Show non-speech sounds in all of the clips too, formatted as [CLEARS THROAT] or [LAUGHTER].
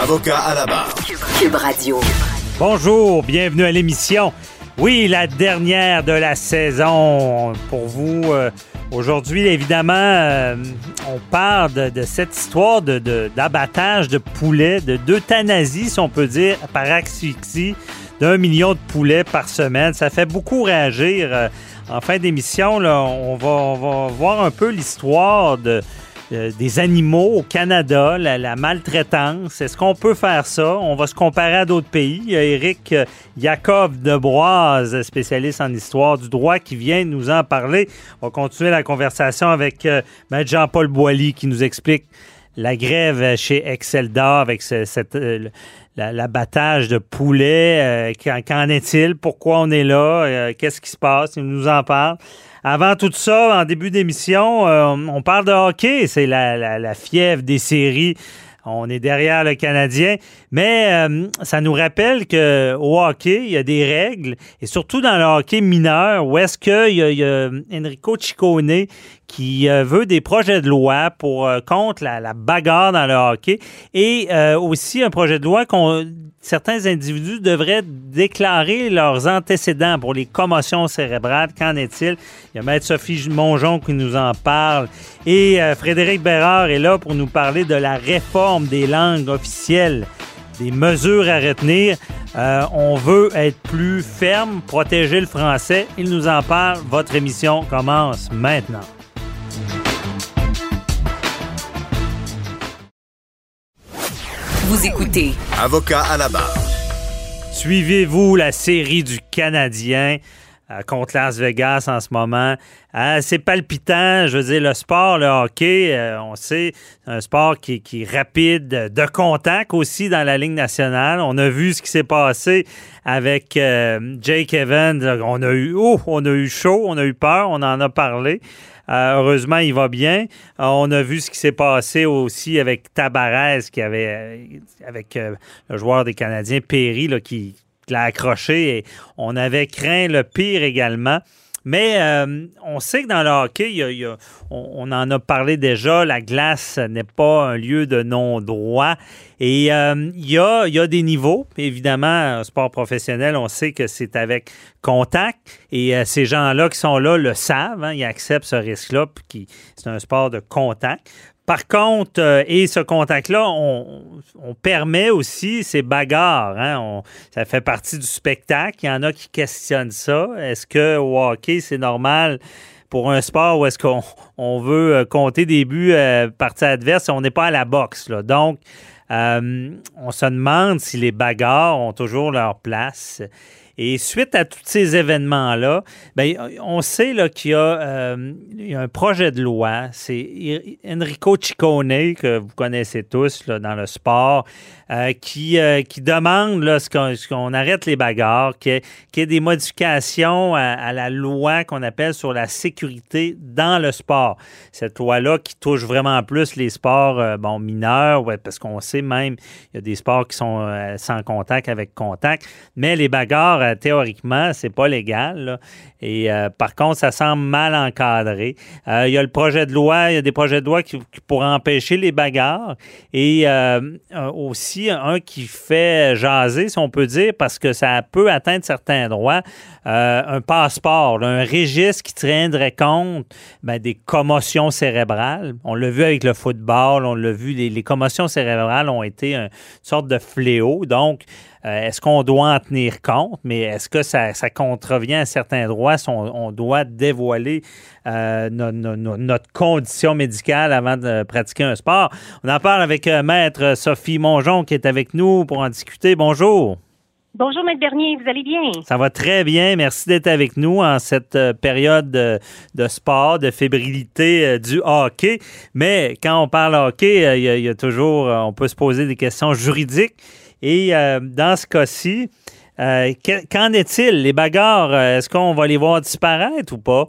Avocat à la barre. Cube Radio. Bonjour, bienvenue à l'émission. Oui, la dernière de la saison pour vous. euh, Aujourd'hui, évidemment, euh, on parle de, de cette histoire de- de- d'abattage de, poulets, de d'euthanasie, si on peut dire, par asphyxie d'un million de poulets par semaine. Ça fait beaucoup réagir. Euh, en fin d'émission, là, on va, on va voir un peu l'histoire de, euh, des animaux au Canada, la, la maltraitance. Est-ce qu'on peut faire ça? On va se comparer à d'autres pays. Il y a Éric euh, Yakov de Broise, spécialiste en histoire du droit, qui vient nous en parler. On va continuer la conversation avec euh, Maître Jean-Paul Boilly qui nous explique la grève chez Excelda avec ce- cette, euh, l'abattage de poulets. Euh, qu'en, est-il? Pourquoi on est là? Euh, qu'est-ce qui se passe? Il nous en parle. Avant tout ça, en début d'émission, euh, on parle de hockey. C'est la, la- fièvre des séries. On est derrière le Canadien. Mais euh, ça nous rappelle qu'au hockey, il y a des règles. Et surtout dans le hockey mineur, où est-ce qu'il y, y a Enrico Ciccone qui euh, veut des projets de loi pour euh, contre la, la bagarre dans le hockey et euh, aussi un projet de loi qu'on certains individus devraient déclarer leurs antécédents pour les commotions cérébrales. Qu'en est-il? Il y a Maître Sophie Mongeon qui nous en parle. Et euh, Frédéric Bérard est là pour nous parler de la réforme des langues officielles, des mesures à retenir. Euh, on veut être plus ferme, protéger le français. Il nous en parle. Votre émission commence maintenant. Vous écoutez Avocat à la barre. Suivez-vous la série du Canadien euh, contre Las Vegas en ce moment? Euh, c'est palpitant. Je veux dire, le sport, le hockey, euh, on sait, c'est un sport qui, qui est rapide, de contact aussi dans la Ligue nationale. On a vu ce qui s'est passé avec euh, Jake Evans. On a eu, oh, on a eu chaud, on a eu peur, on en a parlé. Euh, heureusement, il va bien. Euh, on a vu ce qui s'est passé aussi avec Tabarez, qui avait, euh, avec le joueur des Canadiens, Perry, là, qui l'a accroché. On avait craint le pire également. Mais euh, on sait que dans le hockey, on, en a parlé déjà, la glace n'est pas un lieu de non-droit. Et euh, il, y a, des niveaux. Évidemment, sport professionnel, on sait que c'est avec contact. Et euh, ces gens-là qui sont là le savent. hein, ils acceptent ce risque-là. puis C'est un sport de contact. Par contre, euh, et ce contact-là, on, permet aussi ces bagarres. hein, ça fait partie du spectacle. Il y en a qui questionnent ça. Est-ce que au hockey, c'est normal pour un sport où est-ce qu'on on veut euh, compter des buts euh, partie adverse on n'est pas à la boxe? Donc, euh, on se demande si les bagarres ont toujours leur place. Et suite à tous ces événements-là, ben, on sait qu'il y, a, euh, y a un projet de loi. C'est Enrico Ciccone, que vous connaissez tous dans le sport, euh, qui, euh, qui demande ce qu'on, arrête les bagarres, qu'il y ait, des modifications à, la loi qu'on appelle sur la sécurité dans le sport. Cette loi-là qui touche vraiment plus les sports euh, bon, mineurs, ouais, parce qu'on sait même, il y a des sports qui sont sans contact avec contact, mais les bagarres, théoriquement, c'est pas légal. Et par contre, ça semble mal encadré. Il y a le projet de loi, il y a des projets de loi qui, qui pourraient empêcher les bagarres. Et euh, un qui fait jaser, si on peut dire, parce que ça peut atteindre certains droits, euh, un passeport, un registre qui tiendrait compte ben, des commotions cérébrales. On l'a vu avec le football, on l'a vu, les, commotions cérébrales ont été un- une sorte de fléau. Donc, euh, est-ce qu'on doit en tenir compte, mais est-ce que ça, contrevient à certains droits si on, doit dévoiler euh, no- no- no- notre condition médicale avant de pratiquer un sport? On en parle avec Maître Sophie Mongeon qui est avec nous pour en discuter. Bonjour. Bonjour, Maître Bernier, vous allez bien? Ça va très bien. Merci d'être avec nous en cette euh, période de, sport, de fébrilité euh, du hockey. Mais quand on parle hockey, euh, il y, a toujours, on peut se poser des questions juridiques. Et dans ce cas-ci, qu'en est-il? Les bagarres, est-ce qu'on va les voir disparaître ou pas?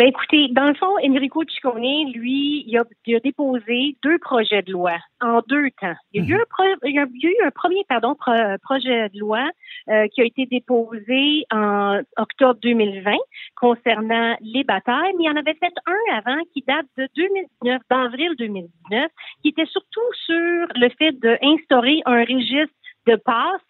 Ben écoutez, dans le fond, Enrico Ciccone, lui, il a, déposé deux projets de loi en deux temps. Il y a eu un, eu un premier pardon, projet de loi euh, qui a été déposé en octobre 2020 concernant les batailles, mais il y en avait fait un avant qui date de 2019, d'avril 2019, qui était surtout sur le fait d'instaurer un registre de passe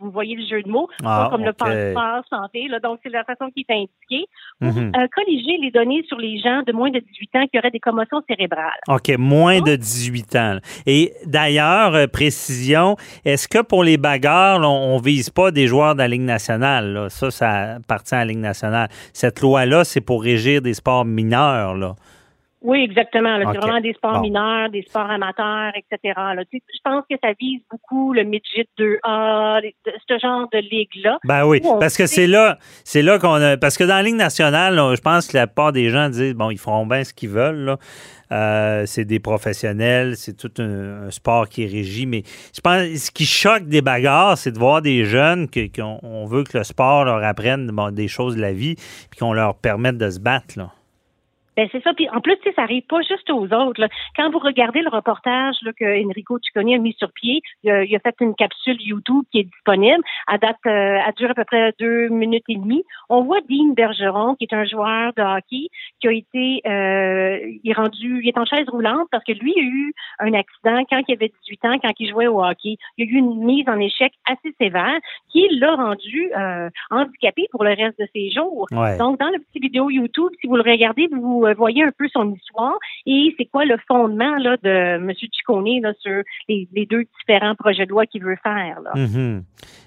vous voyez le jeu de mots, ah, comme le passeport santé. Là, donc, c'est la façon qui est indiquée mhm. euh, colliger les données sur les gens de moins de 18 ans qui auraient des commotions cérébrales. OK, moins de 18 ans. Et d'ailleurs, euh, précision, est-ce que pour les bagarres, on, ne vise pas des joueurs de la Ligue nationale? Ça, ça appartient à la Ligue nationale. Cette loi-là, c'est pour régir des sports mineurs. Là. Oui, exactement. C'est vraiment des sports mineurs, des sports amateurs, etc. je pense que ça vise beaucoup le midget 2A, ce genre de ligue-là. Ben oui, parce que c'est là, c'est là qu'on a. Parce que dans la Ligue nationale, je pense que la part des gens disent bon, ils feront bien ce qu'ils veulent. Euh, c'est des professionnels, c'est tout un, sport qui est régi. Mais je pense ce qui choque des bagarres, c'est de voir des jeunes qu'on veut que le sport leur apprenne des choses de la vie, puis qu'on leur permette de se battre. Là. Ben c'est ça. Puis en plus, ça arrive pas juste aux autres. Quand vous regardez le reportage là, que Enrico Ciccone a mis sur pied, il a, fait une capsule YouTube qui est disponible. À date, euh, elle dure à peu près deux minutes et demie. On voit Dean Bergeron, qui est un joueur de hockey, qui a été, euh, il est rendu, il est en chaise roulante parce que lui a eu un accident quand il avait 18 ans, quand il jouait au hockey. Il a eu une mise en échec assez sévère qui l'a rendu euh, handicapé pour le reste de ses jours. Donc, dans le petit vidéo YouTube, si vous le regardez, vous voyez un peu son histoire et c'est quoi le fondement là, de M. Ciccone sur les, deux différents projets de loi qu'il veut faire. Là? Mm-hmm.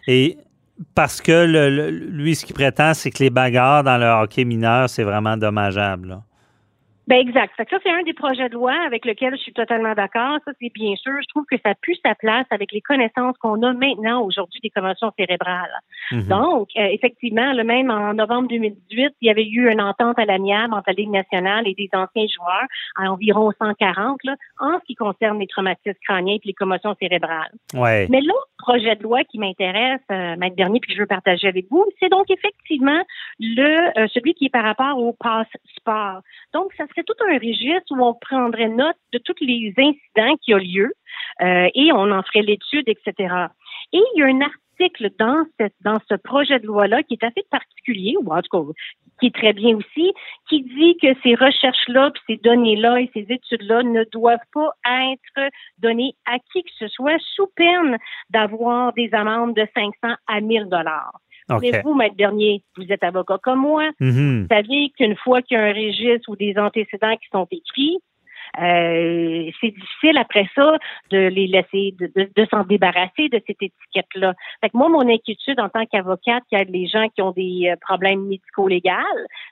Et parce que lui, ce qu'il prétend, c'est que les bagarres dans le hockey mineur, c'est vraiment dommageable. Là. Ben exact. ça, c'est un des projets de loi avec lequel je suis totalement d'accord. Ça, c'est bien sûr. Je trouve que ça pue sa place avec les connaissances qu'on a maintenant aujourd'hui des conventions cérébrales. Mhm. Donc, euh, effectivement, le même en novembre 2018, il y avait eu une entente à l'amiable entre la Ligue nationale et des anciens joueurs à environ 140 là, en ce qui concerne les traumatismes crâniens et les commotions cérébrales. Ouais. Mais l'autre projet de loi qui m'intéresse, euh, Maître Dernier, puis que je veux partager avec vous, c'est donc effectivement le euh, celui qui est par rapport au passe-sport. Donc, ça c'est tout un registre où on prendrait note de tous les incidents qui ont lieu euh, et on en ferait l'étude, etc. Et il y a un article dans, ce projet de loi-là qui est assez particulier, ou en tout cas qui est très bien aussi, qui dit que ces recherches-là, puis ces données-là et ces études-là ne doivent pas être données à qui que ce soit sous peine d'avoir des amendes de 500 à 1000 dollars. Mais vous, Maître Bernier, vous êtes avocat comme moi. Mm-hmm. Vous saviez qu'une fois qu'il y a un registre ou des antécédents qui sont écrits, euh, c'est difficile après ça de les laisser, de, s'en débarrasser de cette étiquette-là. Fait que moi, mon inquiétude en tant qu'avocate qui aide les gens qui ont des euh, problèmes médico-légaux,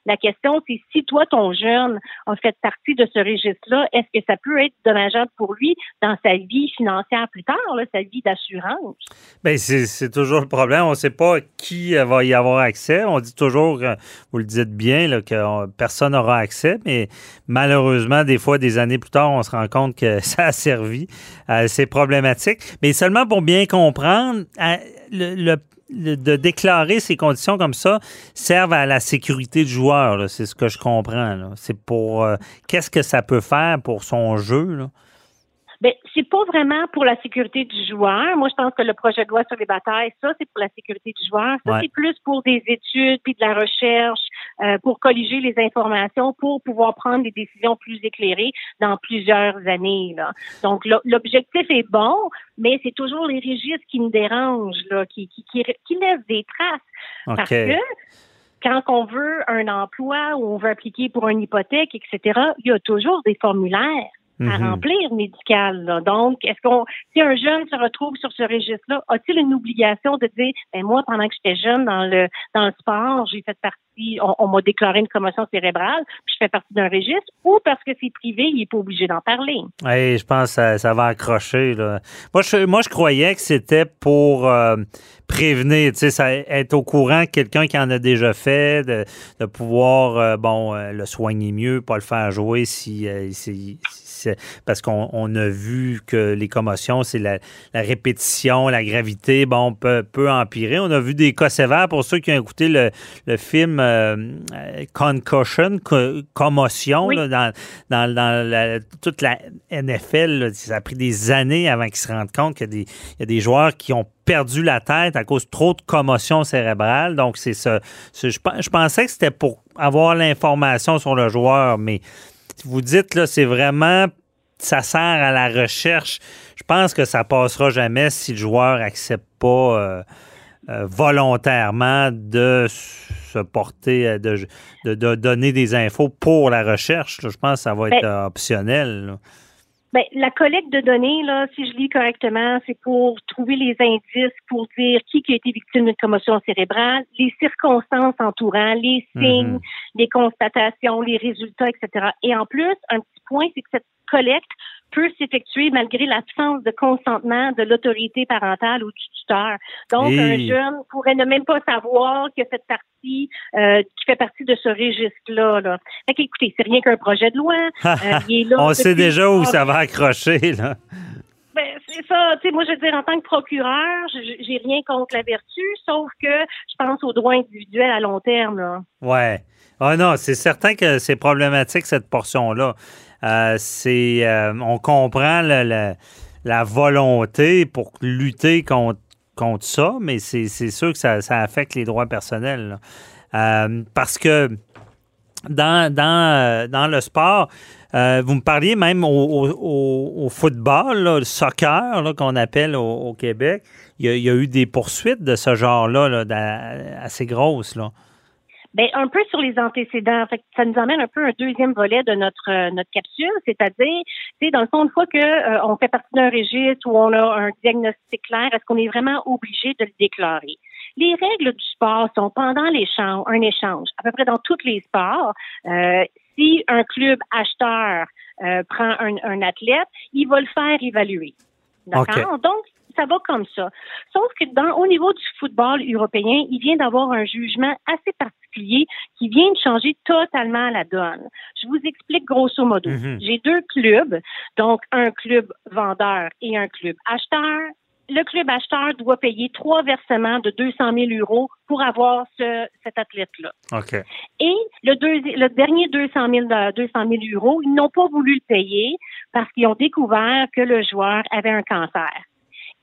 la question, c'est si toi, ton jeune, a fait partie de ce registre-là, est-ce que ça peut être dommageable pour lui dans sa vie financière plus tard, là, sa vie d'assurance? Bien, c'est toujours le problème. On ne sait pas qui va y avoir accès. On dit toujours, euh, vous le dites bien, là, que personne n'aura accès, mais malheureusement, des fois, des années plus tard, on se rend compte que [LAUGHS] ça a servi. Euh, c'est problématique. Mais seulement pour bien comprendre, euh, le, de déclarer ces conditions comme ça servent à la sécurité du joueur. C'est ce que je comprends. C'est pour euh, qu'est-ce que ça peut faire pour son jeu. Là? Ben, c'est pas vraiment pour la sécurité du joueur. Moi, je pense que le projet de loi sur les batailles, ça, c'est pour la sécurité du joueur. Ça, c'est plus pour des études puis de la recherche, euh, pour colliger les informations, pour pouvoir prendre des décisions plus éclairées dans plusieurs années. Là. Donc, l'objectif est bon, mais c'est toujours les registres qui me dérangent, là, qui, qui, qui, laissent des traces. Parce que quand on veut un emploi ou on veut appliquer pour une hypothèque, etc., il y a toujours des formulaires. À remplir médical. là. Donc, est-ce qu'on, si un jeune se retrouve sur ce registre-là, a-t-il une obligation de dire, ben moi, pendant que j'étais jeune dans le dans le sport, j'ai fait partie, on, on m'a déclaré une commotion cérébrale, puis je fais partie d'un registre, ou parce que c'est privé, il est pas obligé d'en parler? Oui, je pense que ça, ça va accrocher. Là. Moi, je, moi, je croyais que c'était pour euh, prévenir, tu sais, ça- être au courant que quelqu'un qui en a déjà fait, de, de pouvoir, euh, bon, euh, le soigner mieux, pas le faire jouer si, euh, si- si- parce qu'on on a vu que les commotions, c'est la, la répétition, la gravité, bon, peut, peut empirer. On a vu des cas sévères pour ceux qui ont écouté le, le film euh, euh, Concussion, co- commotion, Oui. là, dans, dans, dans la- toute la NFL, là, ça a pris des années avant qu'ils se rendent compte qu'il y a des, il y a des joueurs qui ont perdu la tête à cause de trop de commotion cérébrale. Donc, c'est ça. Je pensais que c'était pour avoir l'information sur le joueur, mais vous dites, là, c'est vraiment, ça sert à la recherche. Je pense que ça passera jamais si le joueur accepte pas euh, euh, volontairement de se porter, euh, de, de, de donner des infos pour la recherche. là. Je pense que ça va être Ben, optionnel. là. Ben, la collecte de données, là, si je lis correctement, c'est pour trouver les indices pour dire qui qui a été victime d'une commotion cérébrale, les circonstances entourant, les signes, Mhm. les constatations, les résultats, etc. Et en plus, un petit point, c'est que cette collecte peut s'effectuer malgré l'absence de consentement de l'autorité parentale ou du tuteur. Donc, Et- un jeune pourrait ne même pas savoir a fait partie, euh, qui fait partie de ce registre-là. Là. Fait qu'écoutez, c'est rien qu'un projet de loi. [LAUGHS] Euh, il est là On sait déjà où ça va accrocher. Là. Ben, c'est ça. Moi, je veux dire, en tant que procureur, j'ai rien contre la vertu, sauf que je pense aux droits individuels à long terme. Ouais. Ah non, c'est certain que c'est problématique, cette portion-là. Euh, c'est, euh, on comprend la volonté pour lutter contre, contre ça, mais c'est, sûr que ça, ça affecte les droits personnels. Euh, parce que dans, dans, euh, dans le sport, euh, vous me parliez même au, au- football, le soccer qu'on appelle au, Québec. Il y, a, eu des poursuites de ce genre-là, là, assez grosses. Là. Ben, un peu sur les antécédents. Ça nous emmène un peu un deuxième volet de notre euh, notre capsule, c'est-à-dire, dans le fond, une fois que on fait partie d'un registre où on a un diagnostic clair, est-ce qu'on est vraiment obligé de le déclarer? Les règles du sport sont pendant l'échange, un échange, à peu près dans tous les sports. Euh, si un club acheteur euh, prend un, un athlète, il va le faire évaluer. D'accord? Donc, ça va comme ça. Sauf que dans, au niveau du football européen, il vient d'avoir un jugement assez particulier qui vient de changer totalement la donne. Je vous explique grosso modo. Mhm. J'ai deux clubs, donc un club vendeur et un club acheteur. Le club acheteur doit payer trois versements de 200 000 euros pour avoir ce, cet athlète-là. OK. Et le, le dernier 200 000, de- 200 000 euros, ils n'ont pas voulu le payer parce qu'ils ont découvert que le joueur avait un cancer.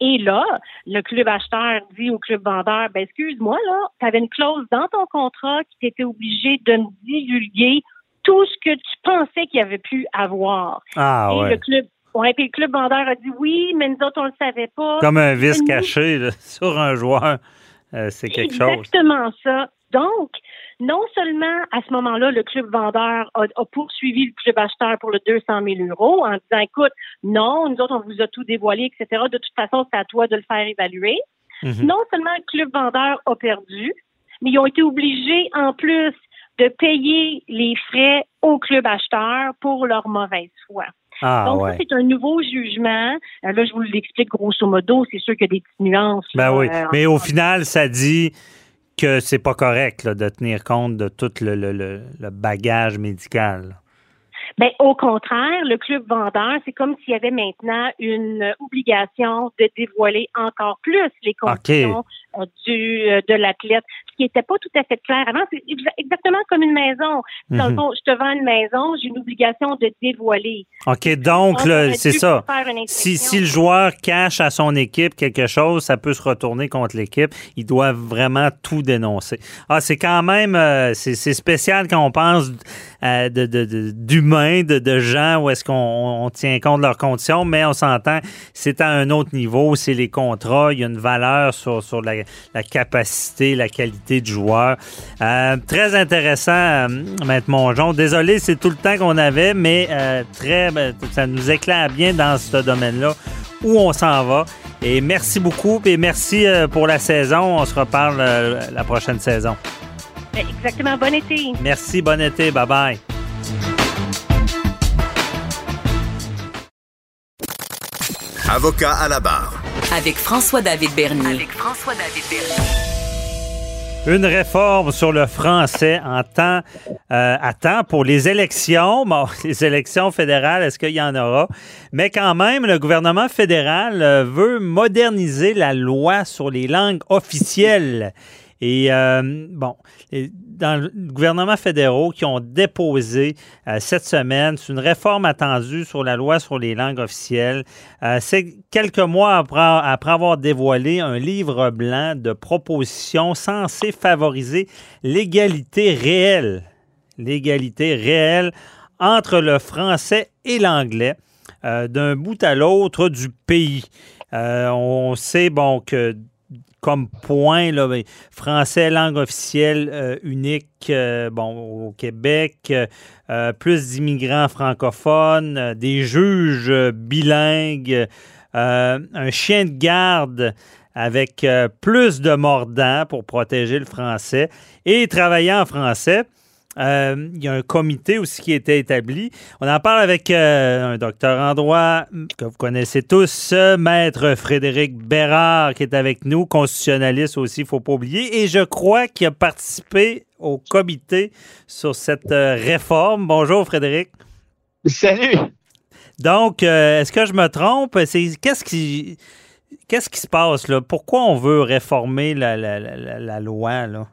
Et là, le club acheteur dit au club vendeur, ben excuse-moi, là, tu avais une clause dans ton contrat qui t'était obligé de me divulguer tout ce que tu pensais qu'il avait pu avoir. Ah Et ouais. le club, ouais, puis le club vendeur a dit oui, mais nous autres, on le savait pas. Comme un vice caché là, [LAUGHS] sur un joueur. Euh, c'est quelque chose. Exactement ça. Donc, non seulement à ce moment-là, le club vendeur a, a poursuivi le club acheteur pour le 200 000 euros en disant, écoute, non, nous autres, on vous a tout dévoilé, etc. De toute façon, c'est à toi de le faire évaluer. Mhm. Non seulement le club vendeur a perdu, mais ils ont été obligés, en plus, de payer les frais au club acheteur pour leur mauvaise foi. Ah Donc, ça, c'est un nouveau jugement. Euh, là, je vous l'explique grosso modo. C'est sûr qu'il y a des petites nuances. Ben oui. euh, Mais au final, ça dit que c'est pas correct là, de tenir compte de tout le, le- le- le bagage médical. Ben, au contraire, le club vendeur, c'est comme s'il y avait maintenant une obligation de dévoiler encore plus les conditions du, euh, de l'athlète, ce qui n'était pas tout à fait clair avant. C'est exa- exactement comme une maison. Dans le Mhm. fond, je te vends une maison, j'ai une obligation de dévoiler. OK, donc, c'est ça. Si, si le joueur cache à son équipe quelque chose, ça peut se retourner contre l'équipe. Il doit vraiment tout dénoncer. Ah, c'est quand même euh, c'est spécial quand on pense euh, de- de- de- d'humains, de, de gens où est-ce qu'on on tient compte de leurs conditions, mais on s'entend, c'est à un autre niveau, c'est les contrats, il y a une valeur sur, sur la, la capacité, la qualité de joueur. Euh, très intéressant, euh, Maître Mongeon. Désolé, c'est tout le temps qu'on avait, mais euh, très, ben, ça nous éclaire bien dans ce domaine-là où on s'en va. Et merci beaucoup et merci pour la saison. On se reparle la prochaine saison. Exactement. Bon été. Merci. Bon été. Bye bye. Avocat à la barre. Avec François-David Bernier. Avec François-David Une réforme sur le français en temps, euh, à temps pour les élections. Bon, [LAUGHS] les élections fédérales, est-ce qu'il y en aura? Mais quand même, le gouvernement fédéral euh, veut moderniser la loi sur les langues officielles. Et euh, bon, dans le gouvernement fédéraux qui ont déposé euh, cette semaine, une réforme attendue sur la loi sur les langues officielles. Euh, c'est quelques mois après, avoir dévoilé un livre blanc de propositions censées favoriser l'égalité réelle, l'égalité réelle entre le français et l'anglais d'un bout à l'autre du pays. on sait bon que comme point, ben, français, langue officielle euh, unique euh, au Québec, euh, plus d'immigrants francophones, des juges bilingues, un chien de garde avec plus de mordants pour protéger le français et travailler en français. Euh, il y a un comité aussi qui a été établi. On en parle avec euh, un docteur en droit que vous connaissez tous, maître Frédéric Bérard, qui est avec nous, constitutionnaliste aussi, il ne faut pas oublier. Et je crois qu'il a participé au comité sur cette euh, réforme. Bonjour, Frédéric. Salut. Donc, est-ce que je me trompe? qu'est-ce qui qu'est-ce qui se passe là? Pourquoi on veut réformer la, la loi là?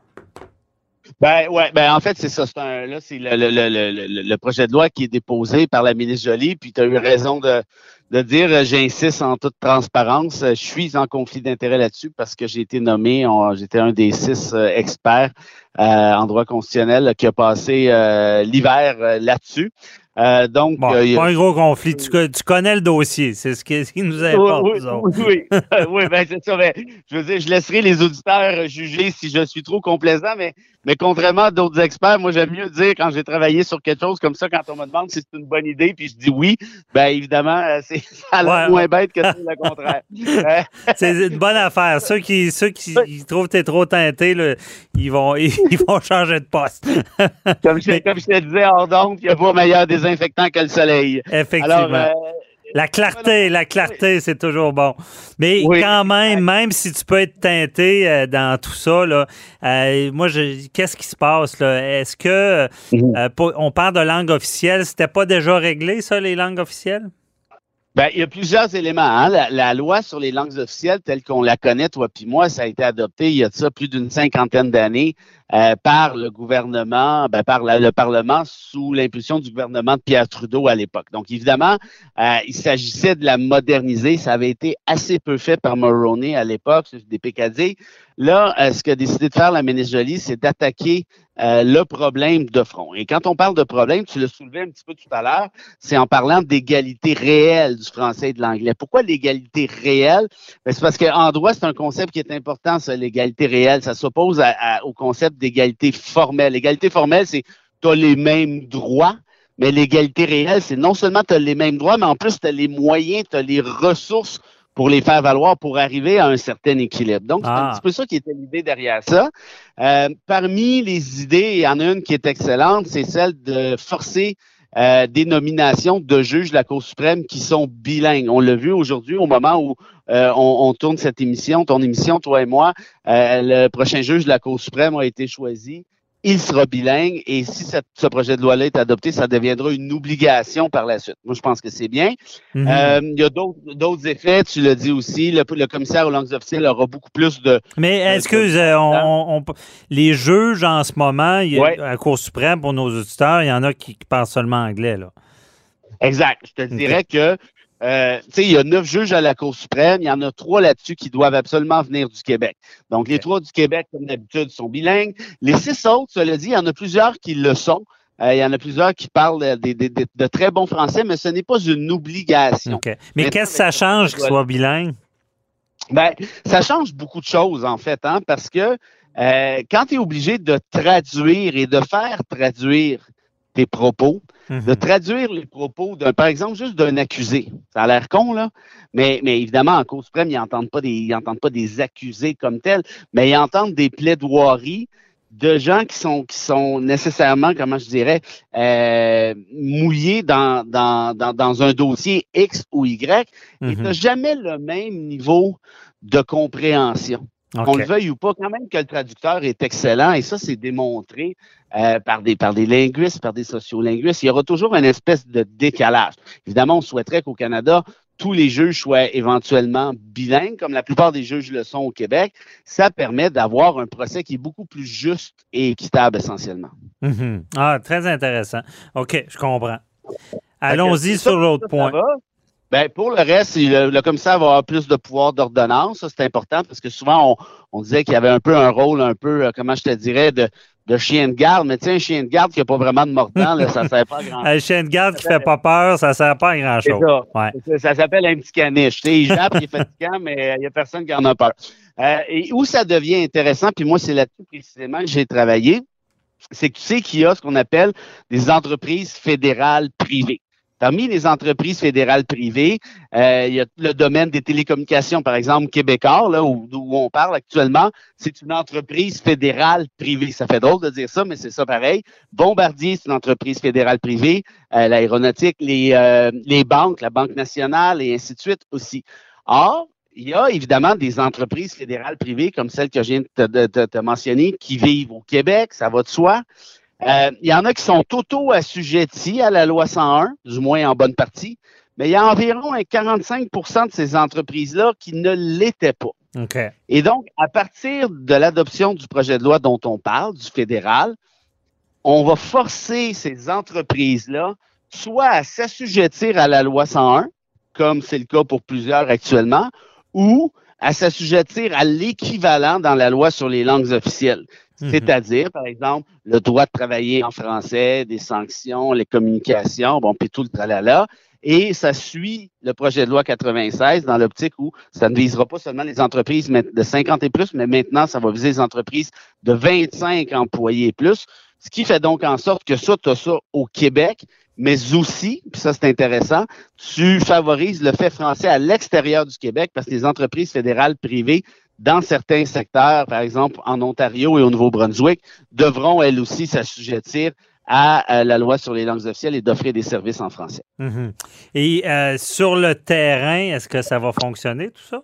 Ben ouais, ben en fait, c'est ça. C'est un, là, c'est le, le, le, le, projet de loi qui est déposé par la ministre Jolie, puis tu as eu raison de, de dire, euh, j'insiste en toute transparence, euh, je suis en conflit d'intérêt là-dessus parce que j'ai été nommé, j'étais un des six euh, experts en droit constitutionnel qui a passé l'hiver là-dessus. Euh, donc, bon, euh, pas un gros conflit. Tu, tu, connais le dossier. C'est ce qui, ce qui nous importe. Oui, oui, oui, [LAUGHS] oui ben, c'est ça. Mais, je veux dire, je laisserai les auditeurs juger si je suis trop complaisant, mais, mais contrairement à d'autres experts, moi, j'aime mieux dire quand j'ai travaillé sur quelque chose comme ça, quand on me demande si c'est une bonne idée, puis je dis oui, ben évidemment, euh, c'est [LAUGHS] ça a moins bête que le contraire. [LAUGHS] c'est une bonne affaire. Ceux qui, ceux qui trouvent que tu es trop teinté, là, ils, vont, ils, vont changer de poste. comme, je, comme je te disais, hors donc, il n'y a pas meilleur des infectant que le soleil. Effectivement. Euh, la clarté, la clarté, c'est toujours bon. Mais quand même, même si tu peux être teinté euh, dans tout ça, là, euh, moi, qu'est-ce qui se passe Est-ce que mhm. on parle de langue officielle C'était pas déjà réglé ça, les langues officielles? Ben, il y a plusieurs éléments. Hein. La, loi sur les langues officielles, telle qu'on la connaît, toi puis moi, ça a été adopté il y a ça plus d'une cinquantaine d'années euh, par le gouvernement, ben, par le Parlement sous l'impulsion du gouvernement de Pierre Trudeau à l'époque. Donc, évidemment, euh, il s'agissait de la moderniser. Ça avait été assez peu fait par Mulroney à l'époque, des PKD. Là, euh, ce qu'a décidé de faire la ministre Jolie, c'est d'attaquer euh, le problème de front. Et quand on parle de problème, tu l'as soulevé un petit peu tout à l'heure, c'est en parlant d'égalité réelle du français et de l'anglais. Pourquoi l'égalité réelle? Ben, c'est parce qu'en droit, c'est un concept qui est important, ça, l'égalité réelle. Ça s'oppose au concept d'égalité formelle. L'égalité formelle, c'est tu as les mêmes droits, mais l'égalité réelle, c'est non seulement tu as les mêmes droits, mais en plus tu as les moyens, tu as les ressources pour les faire valoir pour arriver à un certain équilibre. Donc, c'est un ah. petit peu ça qui était l'idée derrière ça. Euh, parmi les idées, il y en a une qui est excellente, c'est celle de forcer euh, des nominations de juges de la Cour suprême qui sont bilingues. On l'a vu aujourd'hui au moment où euh, on, on, tourne cette émission, ton émission, toi et moi. le prochain juge de la Cour suprême a été choisi il sera bilingue et si ce projet de loi-là est adopté, ça deviendra une obligation par la suite. Moi, je pense que c'est bien. Mhm. Euh, il y a d'autres effets, tu l'as dit aussi. Le, commissaire aux langues officielles aura beaucoup plus de. Mais est-ce que euh, on, les juges en ce moment, il à la Cour suprême, pour nos auditeurs, il y en a qui, parlent seulement anglais, là? Exact. Je te dirais que euh, il y a neuf juges à la Cour suprême. Il y en a trois là-dessus qui doivent absolument venir du Québec. Donc, les trois du Québec, comme d'habitude, sont bilingues. Les six autres, cela dit, il y en a plusieurs qui le sont. Euh, il y en a plusieurs qui parlent de, très bons français, mais ce n'est pas une obligation. Mais qu'est-ce que ça change qu'ils soient bilingues? Ben, ça change beaucoup de choses, en fait, hein, parce que euh, quand tu es obligé de traduire et de faire traduire tes propos, de Mhm. traduire les propos d'un, par exemple, juste d'un accusé. Ça a l'air con, là, mais, mais évidemment, en cause suprême, ils n'entendent pas des, ils entendent pas des accusés comme tels, mais ils entendent des plaidoiries de gens qui sont, qui sont nécessairement, comment je dirais, euh, mouillés dans, dans, dans, dans un dossier X ou Y, et tu Mhm. n'as jamais le même niveau de compréhension. Qu'on OK. le veuille ou pas, quand même que le traducteur est excellent, et ça, c'est démontré euh, par, des, par des linguistes, par des sociolinguistes. Il y aura toujours une espèce de décalage. Évidemment, on souhaiterait qu'au Canada, tous les juges soient éventuellement bilingues, comme la plupart des juges le sont au Québec. Ça permet d'avoir un procès qui est beaucoup plus juste et équitable, essentiellement. Mhm. Ah, très intéressant. OK, je comprends. Allons-y sur l'autre ça point. va. Ben, pour le reste, il- le, le commissaire va avoir plus de pouvoir d'ordonnance. Ça, c'est important parce que souvent, on, on disait qu'il y avait un peu un rôle, un peu, euh, comment je te dirais, de, de chien de garde. Mais tu sais, un chien de garde qui n'a pas vraiment de mordant, là, ça ne sert pas à grand [LAUGHS] Un chien de garde qui fait pas peur, ça sert pas à grand-chose. ça. Ouais. Ça, ça s'appelle un petit caniche. Tu sais, il jappe, il est fatigant, mais il n'y a personne qui en a peur. Euh, et où ça devient intéressant, puis moi, c'est là-dessus précisément que j'ai travaillé, c'est que tu sais qu'il y a ce qu'on appelle des entreprises fédérales privées. Parmi les entreprises fédérales privées, euh, il y a le domaine des télécommunications, par exemple, Québécois, là, où, on parle actuellement, c'est une entreprise fédérale privée. Ça fait drôle de dire ça, mais c'est ça pareil. Bombardier, c'est une entreprise fédérale privée. Euh, L'aéronautique, les, euh, les banques, la Banque nationale et ainsi de suite aussi. Or, il y a évidemment des entreprises fédérales privées comme celle que je viens de te mentionner qui vivent au Québec, ça va de soi. Euh, il y en a qui sont auto-assujettis à la loi 101, du moins en bonne partie, mais il y a environ un 45% de ces entreprises-là qui ne l'étaient pas. Et donc, à partir de l'adoption du projet de loi dont on parle, du fédéral, on va forcer ces entreprises-là soit à s'assujettir à la loi 101, comme c'est le cas pour plusieurs actuellement, ou à s'assujettir à l'équivalent dans la loi sur les langues officielles. Mhm. C'est-à-dire, par exemple, le droit de travailler en français, des sanctions, les communications, bon, puis tout le tralala. Et ça suit le projet de loi 96 dans l'optique où ça ne visera pas seulement les entreprises de 50 et plus, mais maintenant, ça va viser les entreprises de 25 employés et plus. Ce qui fait donc en sorte que ça, tu as ça au Québec, mais aussi, puis ça c'est intéressant, tu favorises le fait français à l'extérieur du Québec parce que les entreprises fédérales privées dans certains secteurs, par exemple en Ontario et au Nouveau-Brunswick, devront elles aussi s'assujettir à, euh, la loi sur les langues officielles et d'offrir des services en français. Mhm. Et euh, sur le terrain, est-ce que ça va fonctionner, tout ça?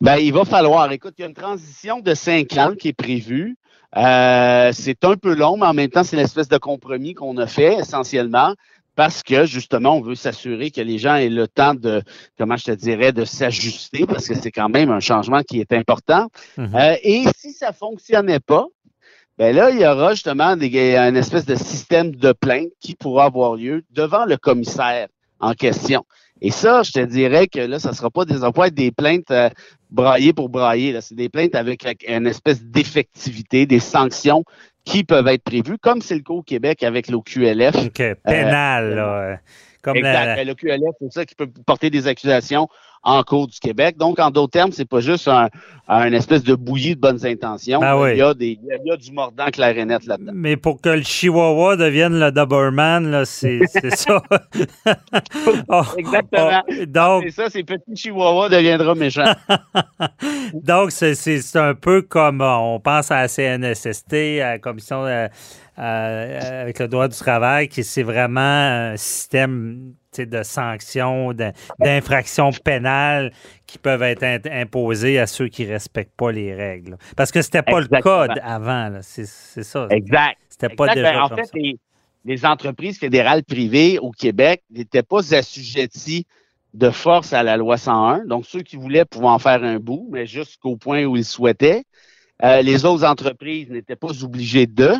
Ben, il va falloir. Écoute, il y a une transition de cinq ans qui est prévue. Euh, c'est un peu long, mais en même temps, c'est l'espèce de compromis qu'on a fait essentiellement parce que justement, on veut s'assurer que les gens aient le temps de, comment je te dirais, de s'ajuster parce que c'est quand même un changement qui est important. Mhm. Euh, et si ça fonctionnait pas, ben là, il y aura justement des, un espèce de système de plainte qui pourra avoir lieu devant le commissaire en question. Et ça, je te dirais que là, ça sera pas des, ça va pas être des plaintes euh, braillées pour brailler. C'est des plaintes avec, avec une espèce d'effectivité, des sanctions qui peuvent être prévues, comme c'est le cas au Québec avec l'OQLF. OK. Pénal, là. Euh, Comme Exact. la- Ben, Le QLF, c'est ça qui peut porter des accusations en cours du Québec. Donc, en d'autres termes, c'est pas juste un, un espèce de bouillie de bonnes intentions. Ben oui. il, y a des, il y a du mordant clair et net là-dedans. Mais pour que le Chihuahua devienne le Doberman, [LAUGHS] c'est ça. [LAUGHS] Oh, Exactement. oh, donc, C'est ça, ces petits chihuahuas deviendra méchants. [LAUGHS] donc c'est- un peu comme euh, on pense à la CNSST, à la Commission euh, avec le droit du travail, qui c'est vraiment un système de sanctions, d'in- d'infractions pénales qui peuvent être in- imposées à ceux qui ne respectent pas les règles. Parce que c'était pas Exactement. le code avant. C'est ça. exact. C'était pas Exact. déjà Ben, en fait, les entreprises fédérales privées au Québec n'étaient pas assujetties de force à la loi 101. Donc, ceux qui voulaient pouvaient en faire un bout, mais jusqu'au point où ils souhaitaient. Euh, les autres entreprises n'étaient pas obligées de.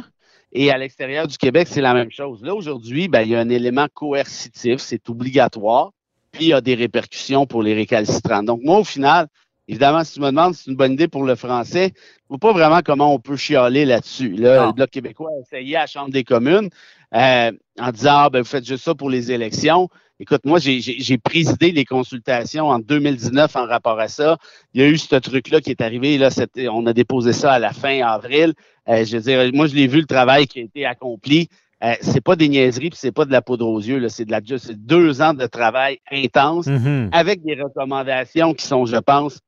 Et à l'extérieur du Québec, c'est la même chose. Là, aujourd'hui, ben, il y a un élément coercitif, c'est obligatoire, puis il y a des répercussions pour les récalcitrants. Donc, moi, au final, évidemment, si tu me demandes si c'est une bonne idée pour le français, je ne vois pas vraiment comment on peut chialer là-dessus. Là, le Bloc québécois a essayé à la Chambre des communes euh, en disant ah, ben, vous faites juste ça pour les élections. Écoute, moi, j'ai- présidé les consultations en 2019 en rapport à ça. Il y a eu ce truc-là qui est arrivé. Là, on a déposé ça à la fin avril. Euh, je veux dire, moi, je l'ai vu le travail qui a été accompli. Euh, c'est pas des niaiseries, puis c'est pas de la poudre aux yeux. C'est de la c'est deux ans de travail intense Mhm. avec des recommandations qui sont, je pense,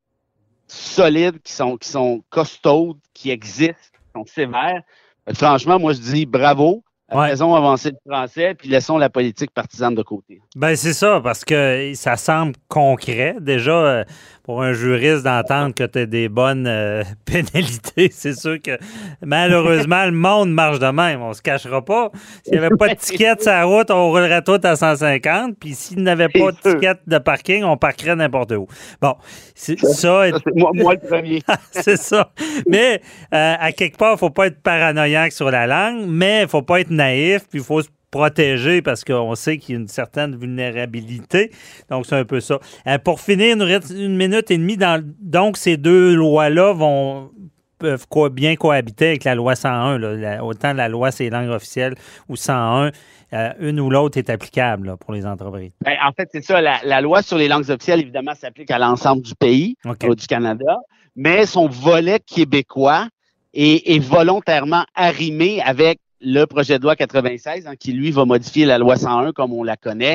solides, qui sont, qui sont costaudes, qui existent, qui sont sévères. Euh, Franchement, moi, je dis bravo. Ouais. Faisons avancer le français, puis laissons la politique partisane de côté. Ben c'est ça, parce que ça semble concret. Déjà, euh, pour un juriste d'entendre que tu as des bonnes euh, [LAUGHS] pénalités, c'est sûr que malheureusement, le monde marche de même. On se cachera pas. S'il n'y avait pas de ticket sur la route, on roulerait tout à 150. Puis s'il n'avait pas de ticket de parking, on parquerait n'importe où. Bon, c'est ça. Moi, moi le premier. [LAUGHS] c'est ça. Mais euh, à quelque part, il faut pas être paranoïaque sur la langue, mais il faut pas être naïf, puis il faut se protéger parce qu'on sait qu'il y a une certaine vulnérabilité. Donc, c'est un peu ça. Euh, pour finir, il nous reste une minute et demie. Dans, donc, ces deux lois-là vont peuvent co- bien cohabiter avec la loi 101. là. La- autant la loi, c'est langue officielle, ou 101, euh, une ou l'autre est applicable là, pour les entreprises. Ben, en fait, c'est ça. La, la loi sur les langues officielles, évidemment, s'applique à l'ensemble du pays, OK. euh, du Canada, mais son volet québécois est, est volontairement arrimé avec le projet de loi 96, hein, qui, lui, va modifier la loi 101 comme on la connaît.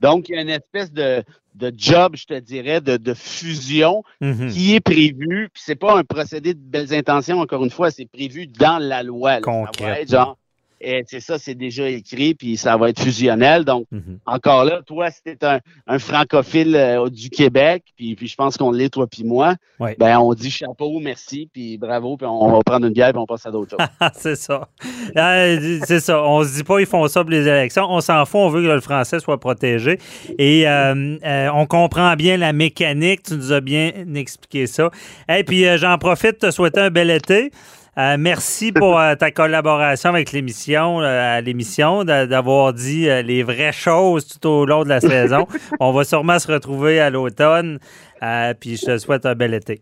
Donc, il y a une espèce de, de job, je te dirais, de, de fusion Mhm. qui est prévu. Puis c'est pas un procédé de belles intentions, encore une fois, c'est prévu dans la loi. là. Ça va Concret. être genre, eh, c'est ça, c'est déjà écrit, puis ça va être fusionnel. Donc, Mhm. encore là, toi, si t'es un, un francophile euh, du Québec, puis, puis je pense qu'on l'est, toi puis moi, Ouais. ben on dit chapeau, merci, puis bravo, puis on va prendre une bière, puis on passe à d'autres choses. [LAUGHS] C'est ça. Euh, c'est ça. On se dit pas ils font ça pour les élections. On s'en fout. On veut que le français soit protégé. Et euh, euh, on comprend bien la mécanique. Tu nous as bien expliqué ça. Et puis euh, j'en profite te souhaiter un bel été. Euh, merci pour euh, ta collaboration avec l'émission, euh, à l'émission, d'a- d'avoir dit euh, les vraies choses tout au long de la saison. [LAUGHS] On va sûrement se retrouver à l'automne. Euh, puis je te souhaite un bel été.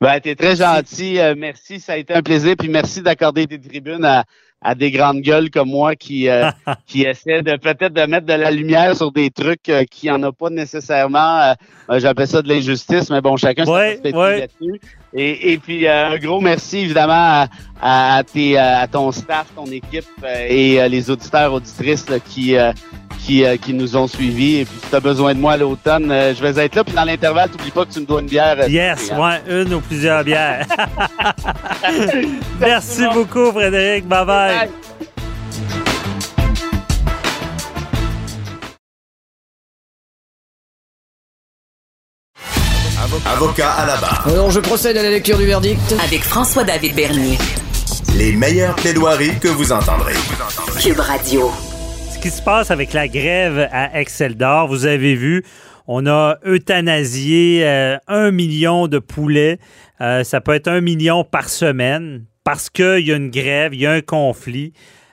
Ben, t'es très gentil, euh, merci, ça a été un plaisir, puis merci d'accorder des tribunes à, à des grandes gueules comme moi qui, euh, [LAUGHS] qui essaient de peut-être de mettre de la lumière sur des trucs euh, qui en a pas nécessairement. euh, euh, J'appelle ça de l'injustice, mais bon, chacun Ouais, ouais. là-dessus. Et, et puis euh, un gros merci évidemment à, à, tes, euh, à ton staff, ton équipe euh, et euh, les auditeurs auditrices là, qui qui, qui nous ont suivis. Et puis si tu as besoin de moi à l'automne, je vais être là. Puis dans l'intervalle, t'oublie pas que tu me dois une bière. Yes, ouais, une ou plusieurs bières. [LAUGHS] [LAUGHS] Merci beaucoup, Frédéric. Bye bye. Bye. Avocat à la barre. Alors je procède à la lecture du verdict. Avec François-David Bernier. Les meilleures plaidoiries que vous entendrez. Cube Radio. Ce qui se passe avec la grève à Excel d'Or, vous avez vu, on a euthanasié euh, un million de poulets. Euh, ça peut être un million par semaine parce qu'il y a une grève, il y a un conflit.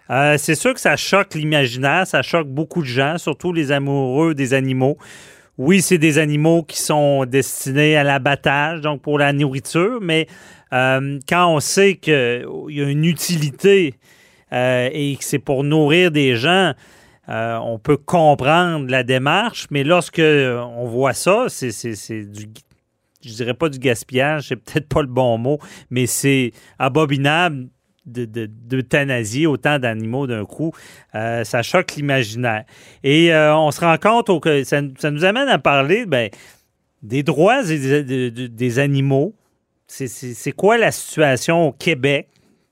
Euh, c'est sûr que ça choque l'imaginaire, ça choque beaucoup de gens, surtout les amoureux des animaux. Oui, c'est des animaux qui sont destinés à l'abattage, donc pour la nourriture, mais euh, quand on sait qu'il y a une utilité euh, et que c'est pour nourrir des gens, euh, on peut comprendre la démarche, mais lorsque on voit ça, c'est du, je dirais pas du gaspillage, c'est peut-être pas le bon mot, mais c'est abominable de- de- d'euthanasier autant d'animaux d'un coup. Euh, ça choque l'imaginaire. Et euh, on se rend compte que ça, nous amène à parler ben, des droits des- des animaux. C'est- quoi la situation au Québec?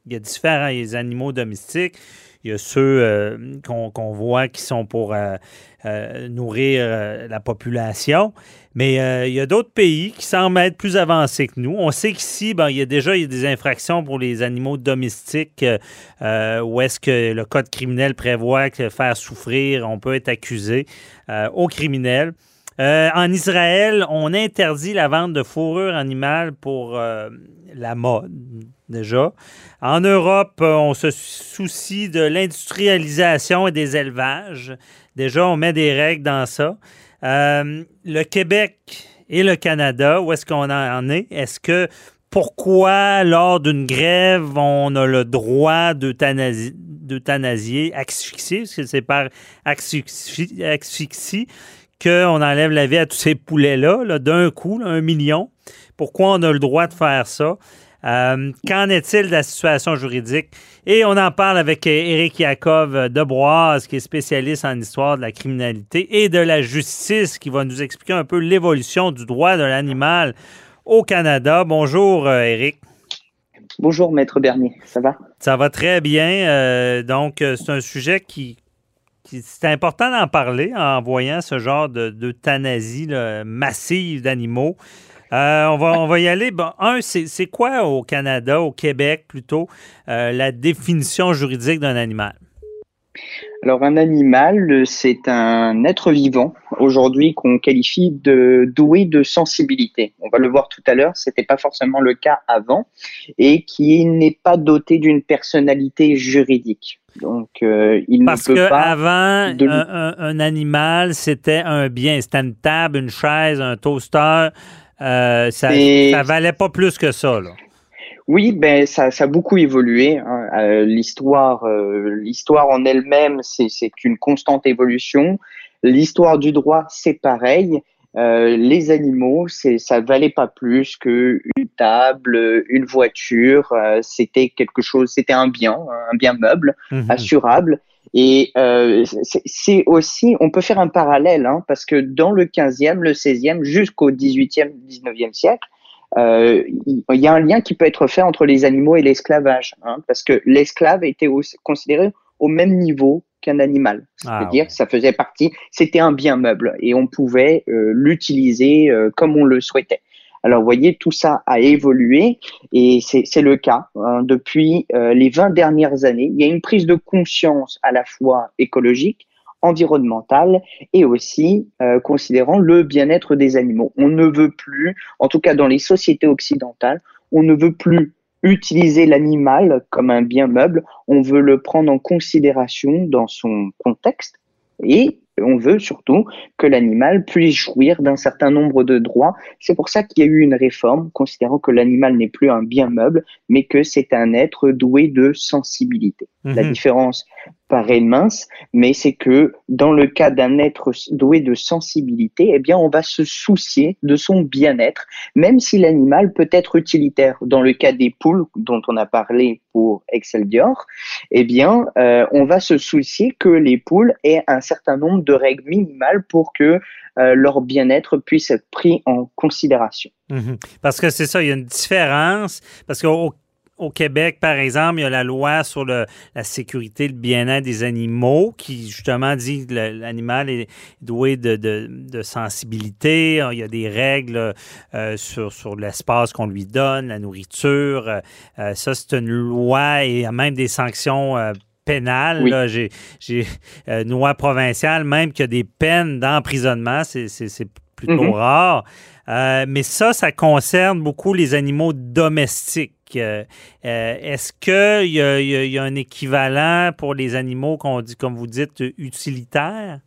Il y a différents animaux domestiques. Il y a ceux euh, qu'on voit qui sont pour euh, euh, nourrir la population. Mais il y a d'autres pays qui semblent être plus avancés que nous. On sait qu'ici, ben, il y a déjà des infractions pour les animaux domestiques où est-ce que le code criminel prévoit que faire souffrir, on peut être accusé au criminel. Euh, en Israël, on interdit la vente de fourrure animale pour euh, la mode, déjà. En Europe, on se soucie de l'industrialisation et des élevages. Déjà, on met des règles dans ça. Euh, le Québec et le Canada, où est-ce qu'on en est? Est-ce que pourquoi, lors d'une grève, on a le droit d'euthanasier, asphyxier, parce que c'est par asphyxie qu'on enlève la vie à tous ces poulets-là, -là, d'un coup, un million. Pourquoi on a le droit de faire ça? Euh, qu'en est-il de la situation juridique? Et on en parle avec Éric Yakov de Boise, qui est spécialiste en histoire de la criminalité et de la justice, qui va nous expliquer un peu l'évolution du droit de l'animal au Canada. Bonjour, euh, Éric. Bonjour, Maître Bernier. Ça va? Ça va très bien. Euh, donc, c'est un sujet qui, c'est important d'en parler en voyant ce genre d'euthanasie massive d'animaux. Euh, on, va, on va y aller. Bon, un, c'est quoi au Canada, au Québec plutôt, euh, la définition juridique d'un animal? Alors un animal, c'est un être vivant aujourd'hui qu'on qualifie de doué de sensibilité. On va le voir tout à l'heure, c'était pas forcément le cas avant, et qui n'est pas doté d'une personnalité juridique. Donc euh, il Parce ne peut pas. avant, un, animal, c'était un bien, c'était une table, une chaise, un toaster. Euh, ça, ça valait pas plus que ça. Là. Oui, ben ça, ça a beaucoup évolué. Hein. Euh, l'histoire, euh, l'histoire en elle-même, c'est, c'est une constante évolution. L'histoire du droit, c'est pareil. Euh, les animaux, c'est, ça valait pas plus que une table, une voiture. Euh, c'était quelque chose, c'était un bien, un bien meuble, mhm. assurable. Et euh, c'est aussi, on peut faire un parallèle, hein, parce que dans le 15e, le 16e, jusqu'au 18e, 19e siècle, il y a un lien qui peut être fait entre les animaux et l'esclavage, hein, parce que l'esclave était considéré au même niveau qu'un animal. Ah, C'est-à-dire, ça faisait partie, c'était un bien meuble et on pouvait euh, l'utiliser euh, comme on le souhaitait. Alors, vous voyez, tout ça a évolué et c'est le cas. Hein, depuis euh, les 20 dernières années, il y a une prise de conscience à la fois écologique, environnementale et aussi euh, considérant le bien-être des animaux. On ne veut plus, en tout cas dans les sociétés occidentales, on ne veut plus utiliser l'animal comme un bien meuble, on veut le prendre en considération dans son contexte et on veut surtout que l'animal puisse jouir d'un certain nombre de droits. C'est pour ça qu'il y a eu une réforme considérant que l'animal n'est plus un bien meuble, mais que c'est un être doué de sensibilité. La mhm. différence paraît mince, mais c'est que dans le cas d'un être doué de sensibilité, eh bien, on va se soucier de son bien-être, même si l'animal peut être utilitaire. Dans le cas des poules, dont on a parlé pour Excel Dior, eh bien, euh, on va se soucier que les poules aient un certain nombre de règles minimales pour que euh, leur bien-être puisse être pris en considération. Mhm. Parce que c'est ça, il y a une différence. Parce qu'au au Québec, par exemple, il y a la loi sur le, la sécurité et le bien-être des animaux qui, justement, dit que l'animal est doué de, de, de, sensibilité. Il y a des règles euh, sur, sur l'espace qu'on lui donne, la nourriture. Euh, ça, c'est une loi et il y a même des sanctions euh, pénales. J'ai, une loi provinciale, même qu'il y a des peines d'emprisonnement. C'est, plutôt mm-hmm. rare. Mais ça, ça concerne beaucoup les animaux domestiques. Euh, euh, est-ce qu'il y, a un équivalent pour les animaux dit, comme vous dites, utilitaires?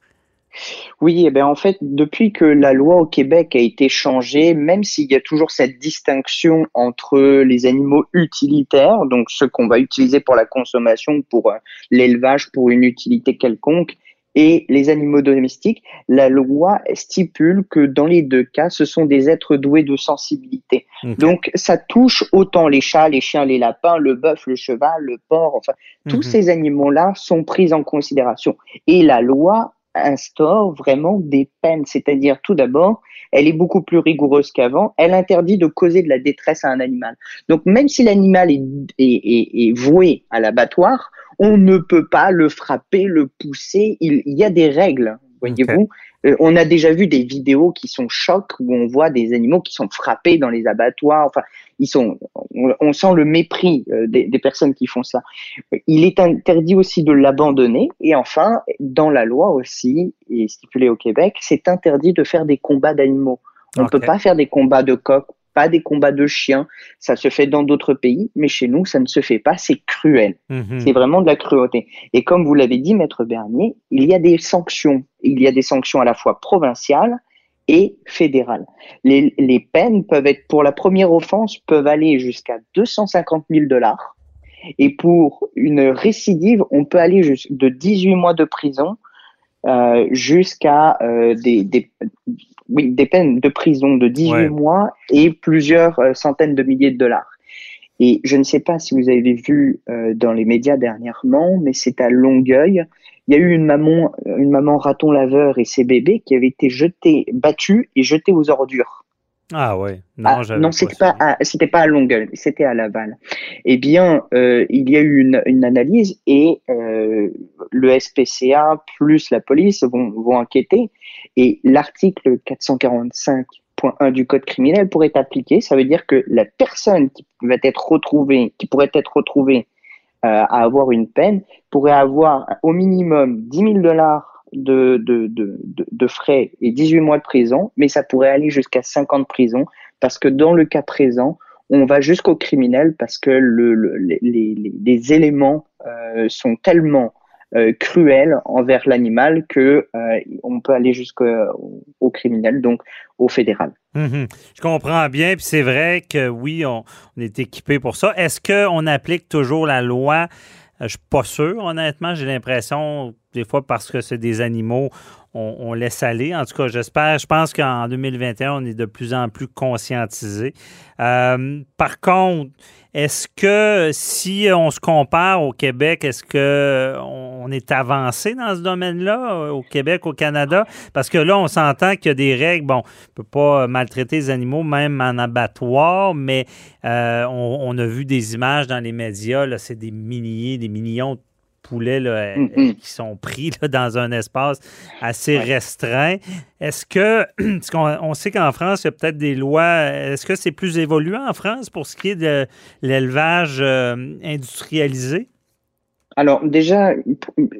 Oui, eh en fait, depuis que la loi au Québec a été changée, même s'il y a toujours cette distinction entre les animaux utilitaires, donc ceux qu'on va utiliser pour la consommation, pour euh, l'élevage, pour une utilité quelconque, et les animaux domestiques, la loi stipule que dans les deux cas, ce sont des êtres doués de sensibilité. Donc, ça touche autant les chats, les chiens, les lapins, le bœuf, le cheval, le porc, enfin, tous mhm. ces animaux-là sont pris en considération. Et la loi instaure vraiment des peines, c'est-à-dire tout d'abord, elle est beaucoup plus rigoureuse qu'avant, elle interdit de causer de la détresse à un animal. Donc même si l'animal est, est, est, voué à l'abattoir, on ne peut pas le frapper, le pousser. Il, y a des règles, voyez-vous. Euh, on a déjà vu des vidéos qui sont chocs où on voit des animaux qui sont frappés dans les abattoirs. Enfin, ils sont, on, sent le mépris euh, des, des, personnes qui font ça. Il est interdit aussi de l'abandonner. Et enfin, dans la loi aussi, et stipulé au Québec, c'est interdit de faire des combats d'animaux. On ne peut pas faire des combats de coqs pas des combats de chiens. Ça se fait dans d'autres pays, mais chez nous, ça ne se fait pas. C'est cruel. Mhm. C'est vraiment de la cruauté. Et comme vous l'avez dit, Maître Bernier, il y a des sanctions. Il y a des sanctions à la fois provinciales et fédérale. Les, les peines peuvent être, pour la première offense, peuvent aller jusqu'à 250 000 dollars. Et pour une récidive, on peut aller de 18 mois de prison euh, jusqu'à euh, des, des, oui, des peines de prison de 18 mois et plusieurs euh, centaines de milliers de dollars. Et je ne sais pas si vous avez vu euh, dans les médias dernièrement, mais c'est à Longueuil. Il y a eu une maman, une maman raton laveur et ses bébés qui avaient été jetés, battus et jetés aux ordures. Ah ouais. Non, ah, non c'était pas, à, c'était pas à Longueuil, c'était à Laval. Eh bien, euh, il y a eu une, une analyse et euh, le SPCA plus la police vont, vont enquêter et l'article 445.1 du code criminel pourrait être appliqué. Ça veut dire que la personne qui va être retrouvée, qui pourrait être retrouvée euh, à avoir une peine, pourrait avoir au minimum 10 000 dollars de, de, de, frais et 18 mois de prison, mais ça pourrait aller jusqu'à 5 ans de prison parce que dans le cas présent, on va jusqu'au criminel parce que le, les, les, les, éléments euh, sont tellement euh, cruels envers l'animal que euh, on peut aller jusqu'au criminel, donc au fédéral. Mhm. Je comprends bien, c'est vrai que oui, on, on est équipé pour ça. Est-ce qu'on applique toujours la loi? Euh, je suis pas sûr, honnêtement. J'ai l'impression, des fois, parce que c'est des animaux, on, laisse aller. En tout cas, j'espère. Je pense qu'en 2021, on est de plus en plus conscientisé. Euh, par contre, est-ce que si on se compare au Québec, est-ce qu'on est avancé dans ce domaine-là, au Québec, au Canada? Parce que là, on s'entend qu'il y a des règles. Bon, on ne peut pas maltraiter les animaux, même en abattoir, mais euh, on, a vu des images dans les médias. C'est des milliers, des millions de poulets mm-hmm. qui sont pris dans un espace assez restreint. Est-ce que, [CLEARS THROAT] on, sait qu'en France, il y a peut-être des lois, est-ce que c'est plus évolué en France pour ce qui est de l'élevage euh, industrialisé? Alors déjà,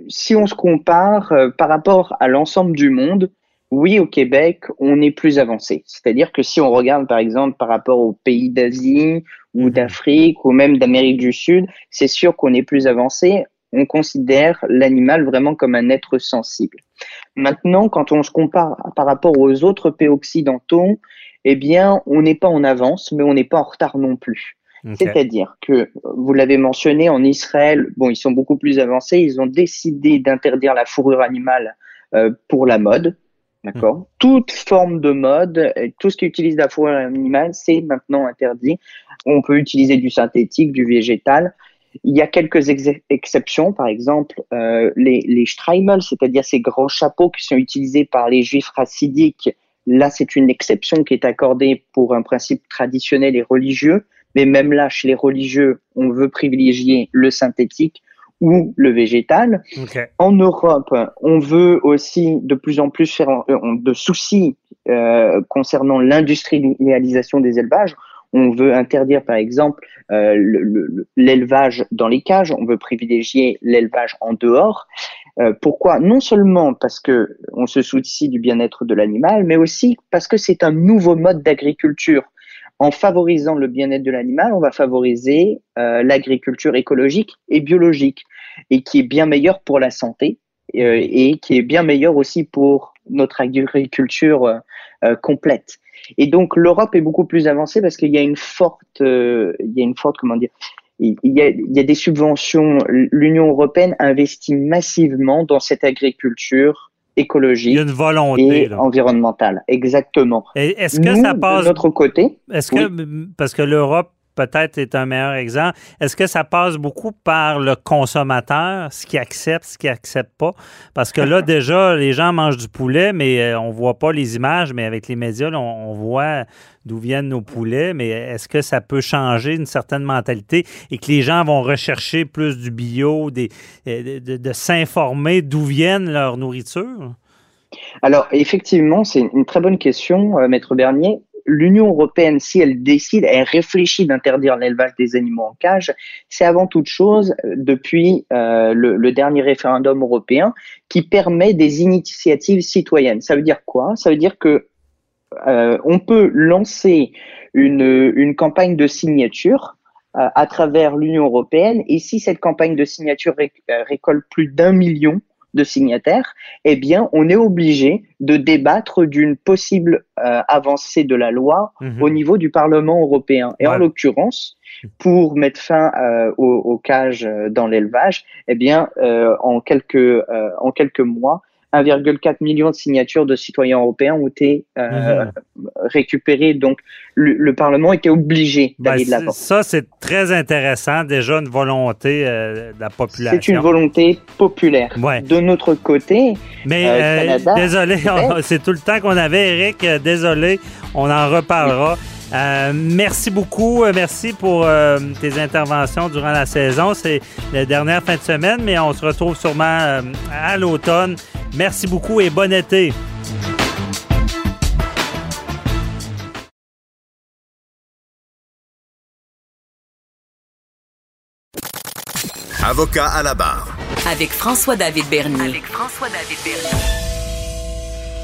si on se compare euh, par rapport à l'ensemble du monde, oui, au Québec, on est plus avancé. C'est-à-dire que si on regarde, par exemple, par rapport aux pays d'Asie ou mm-hmm. d'Afrique ou même d'Amérique du Sud, c'est sûr qu'on est plus avancé on considère l'animal vraiment comme un être sensible. Maintenant, quand on se compare par rapport aux autres pays occidentaux, eh bien, on n'est pas en avance, mais on n'est pas en retard non plus. C'est-à-dire que, vous l'avez mentionné, en Israël, bon, ils sont beaucoup plus avancés, ils ont décidé d'interdire la fourrure animale euh, pour la mode, D'accord? Mmh. Toute forme de mode, tout ce qui utilise la fourrure animale, c'est maintenant interdit. On peut utiliser du synthétique, du végétal. Il y a quelques exceptions, par exemple euh, les, les Streimel, c'est-à-dire ces grands chapeaux qui sont utilisés par les juifs racidiques. Là, c'est une exception qui est accordée pour un principe traditionnel et religieux. Mais même là, chez les religieux, on veut privilégier le synthétique ou le végétal. En Europe, on veut aussi de plus en plus faire euh, de soucis euh, concernant l'industrialisation des élevages. On veut interdire, par exemple, euh, l'élevage dans les cages. On veut privilégier l'élevage en dehors. Euh, pourquoi? Non seulement parce que on se soucie du bien-être de l'animal, mais aussi parce que c'est un nouveau mode d'agriculture. En favorisant le bien-être de l'animal, on va favoriser euh, l'agriculture écologique et biologique, et qui est bien meilleure pour la santé et qui est bien meilleure aussi pour notre agriculture complète. Et donc l'Europe est beaucoup plus avancée parce qu'il y a une forte, euh, il y a une forte, comment dire, il y, a, il y a des subventions. L'Union européenne investit massivement dans cette agriculture écologique il y a une volonté, et environnementale. Exactement. Est-ce que ça passe de notre côté Est-ce que parce que l'Europe peut-être est un meilleur exemple. Est-ce que ça passe beaucoup par le consommateur, ce qui accepte, ce qui accepte pas? Parce que là, [LAUGHS] déjà, les gens mangent du poulet, mais euh, on voit pas les images, mais avec les médias, on, voit d'où viennent nos poulets, mais est-ce que ça peut changer une certaine mentalité et que les gens vont rechercher plus du bio, des, euh, de, de s'informer d'où viennent leur nourriture? Alors, effectivement, c'est une très bonne question, euh, Maître Bernier l'Union européenne, si elle décide, elle réfléchit d'interdire l'élevage des animaux en cage, c'est avant toute chose euh, depuis euh, le, dernier référendum européen qui permet des initiatives citoyennes. Ça veut dire quoi? Ça veut dire que euh, on peut lancer une, une campagne de signature à travers l'Union européenne. Et si cette campagne de signature récolte plus d'un million de signataires, eh bien, on est obligé de débattre d'une possible euh, avancée de la loi Mhm. au niveau du Parlement européen. Et en l'occurrence, pour mettre fin euh, aux, aux cages euh, dans l'élevage, eh bien, euh, en quelques en quelques mois, 1,4 million de signatures de citoyens européens ont été euh, Mhm. récupérées. Donc, le, le Parlement était obligé Ben, d'aller de c'est- l'avant. ça, c'est très intéressant. Déjà, une volonté euh, de la population. C'est une volonté populaire. Ouais. De notre côté, Mais Euh, euh, Canada, désolé, c'est tout le temps qu'on avait, Eric. Désolé, on en reparlera. Euh, merci beaucoup. Merci pour euh, tes interventions durant la saison. C'est la dernière fin de semaine, mais on se retrouve sûrement euh, à l'automne. Merci beaucoup et bon été. Avocat à la barre. Avec François-David Bernier.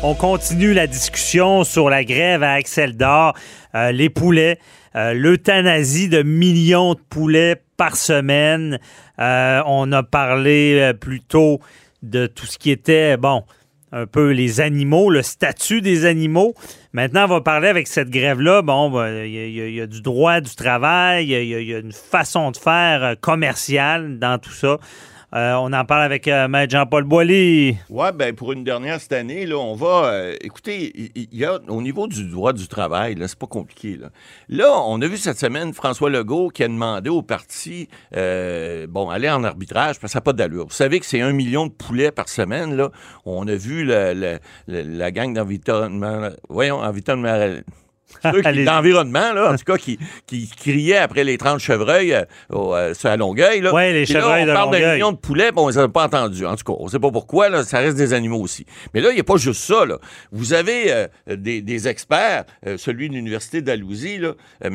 On continue la discussion sur la grève à Axel d'Or, euh, les poulets, euh, l'euthanasie de millions de poulets par semaine. Euh, on a parlé plus tôt de tout ce qui était, bon, un peu les animaux, le statut des animaux. Maintenant, on va parler avec cette grève-là. Bon, ben, il y, a- du droit du travail, il y a une façon de faire euh, commerciale dans tout ça. Euh, on en parle avec euh, Maître Jean-Paul Boilly. Ouais, ben pour une dernière cette année, là, on va. euh, écoutez, il il y, a au niveau du droit du travail, là, c'est pas compliqué. Là. là, on a vu cette semaine François Legault qui a demandé au parti, euh, bon, aller en arbitrage parce que ça n'a pas d'allure. Vous savez que c'est un million de poulets par semaine. Là, on a vu la, la, la- la gang d'environnement, voyons, environnement. [LAUGHS] D'environnement, là, en [LAUGHS] tout cas, qui, qui criaient après les 30 chevreuils euh, au, euh, la Longueuil. Là. Ouais, les Puis là, chevreuils on de parle d'un million de poulets, puis on les a pas entendus. En tout cas, on sait pas pourquoi, là, ça reste des animaux aussi. Mais là, il n'y a pas juste ça. Là. Vous avez euh, des, des experts, euh, celui de l'Université d'Alousie, là, euh,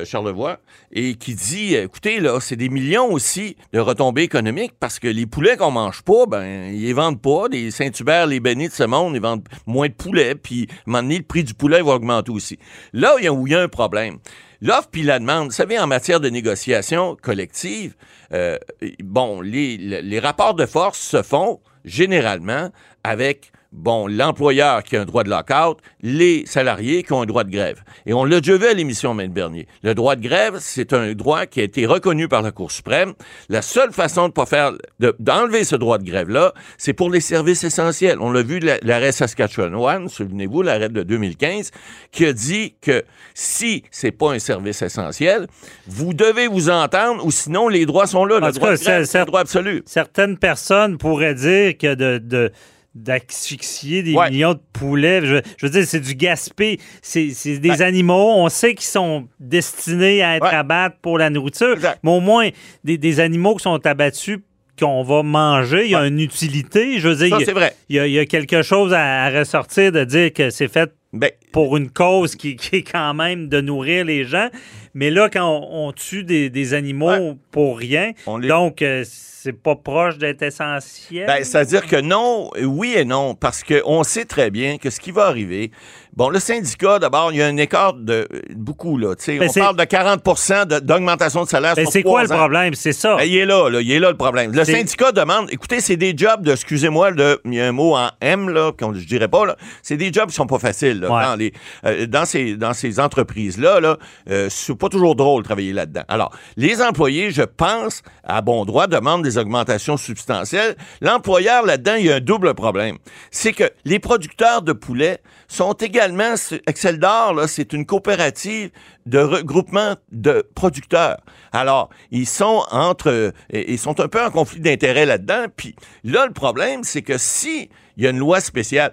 M. Charlevoix, et qui dit, euh, écoutez, là, c'est des millions aussi de retombées économiques parce que les poulets qu'on mange pas, ben, ils les vendent pas. Les Saint-Hubert, les Bénis de ce monde, ils vendent moins de poulets, puis à un moment donné, le prix du poulet va augmenter aussi. Là, où il y a un problème. L'offre puis la demande, vous savez, en matière de négociation collective, euh, bon, les rapports de force se font généralement avec bon, l'employeur qui a un droit de lockout, les salariés qui ont un droit de grève. Et on l'a déjà vu à l'émission Maître Bernier. Le droit de grève, c'est un droit qui a été reconnu par la Cour suprême. La seule façon de pas faire, de- d'enlever ce droit de grève-là, c'est pour les services essentiels. On l'a vu, la- l'arrêt Saskatchewan, souvenez-vous, l'arrêt de 2015, qui a dit que si c'est pas un service essentiel, vous devez vous entendre ou sinon les droits sont là. En Le droit de grève, c'est- c'est un droit absolu. certaines personnes pourraient dire que de, de- d'asphyxier des Ouais. millions de poulets, je, je veux dire, c'est du gaspé. C'est, des Ben- animaux, on sait qu'ils sont destinés à être Ouais. abattus pour la nourriture, Exact. mais au moins, des, des animaux qui sont abattus qu'on va manger, il y a Ouais. une utilité. Je veux dire, Ça, il y a- c'est vrai. il y, a, il y a quelque chose à, à ressortir de dire que c'est fait Ben, pour une cause qui, qui est quand même de nourrir les gens. Mais là, quand on, on tue des, des animaux Ouais. pour rien, on les donc euh, c'est pas proche d'être essentiel? Ben, c'est-à-dire que non, oui et non, parce qu'on sait très bien que ce qui va arriver, bon, le syndicat, d'abord, il y a un écart de beaucoup, là. Ben, on parle de 40 de- d'augmentation de salaire Ben, c'est quoi le problème? C'est ça. Ben, il est là, là, il est là le problème. Le syndicat demande, écoutez, c'est des jobs de, excusez-moi, de, il y a un mot en M, là, qu'on, je dirais pas, là, c'est des jobs qui sont pas faciles, là, Ouais. dans les, euh, dans ces, dans ces entreprises-là, là, euh, c'est pas toujours drôle de travailler là-dedans. Alors, les employés, je pense, à bon droit, demandent des augmentations substantielles. L'employeur, là-dedans, il y a un double problème. C'est que les producteurs de poulets sont également, Excel d'Or, c'est une coopérative de regroupement de producteurs. Alors, ils sont entre, euh, ils sont un peu en conflit d'intérêts là-dedans. Puis là, le problème, c'est que si il y a une loi spéciale,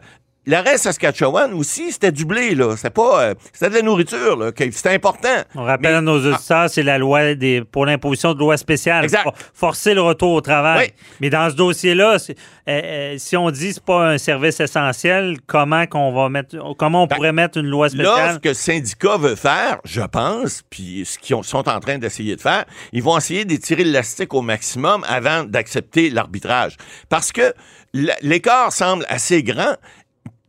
L'arrêt Saskatchewan aussi, c'était du blé, là. C'était pas. euh, c'était de la nourriture, là. C'était important. On rappelle Mais- à nos auditeurs, c'est la loi des, pour l'imposition de loi spéciale. Exact. For- forcer le retour au travail. Oui. Mais dans ce dossier-là, euh, euh, si on dit que c'est pas un service essentiel, comment qu'on va mettre, comment on Ben, pourrait mettre une loi Là, spéciale? ce que le syndicat veut faire, je pense, puis ce qu'ils ont- sont en train d'essayer de faire, ils vont essayer d'étirer l'élastique au maximum avant d'accepter l'arbitrage. Parce que l'écart semble assez grand.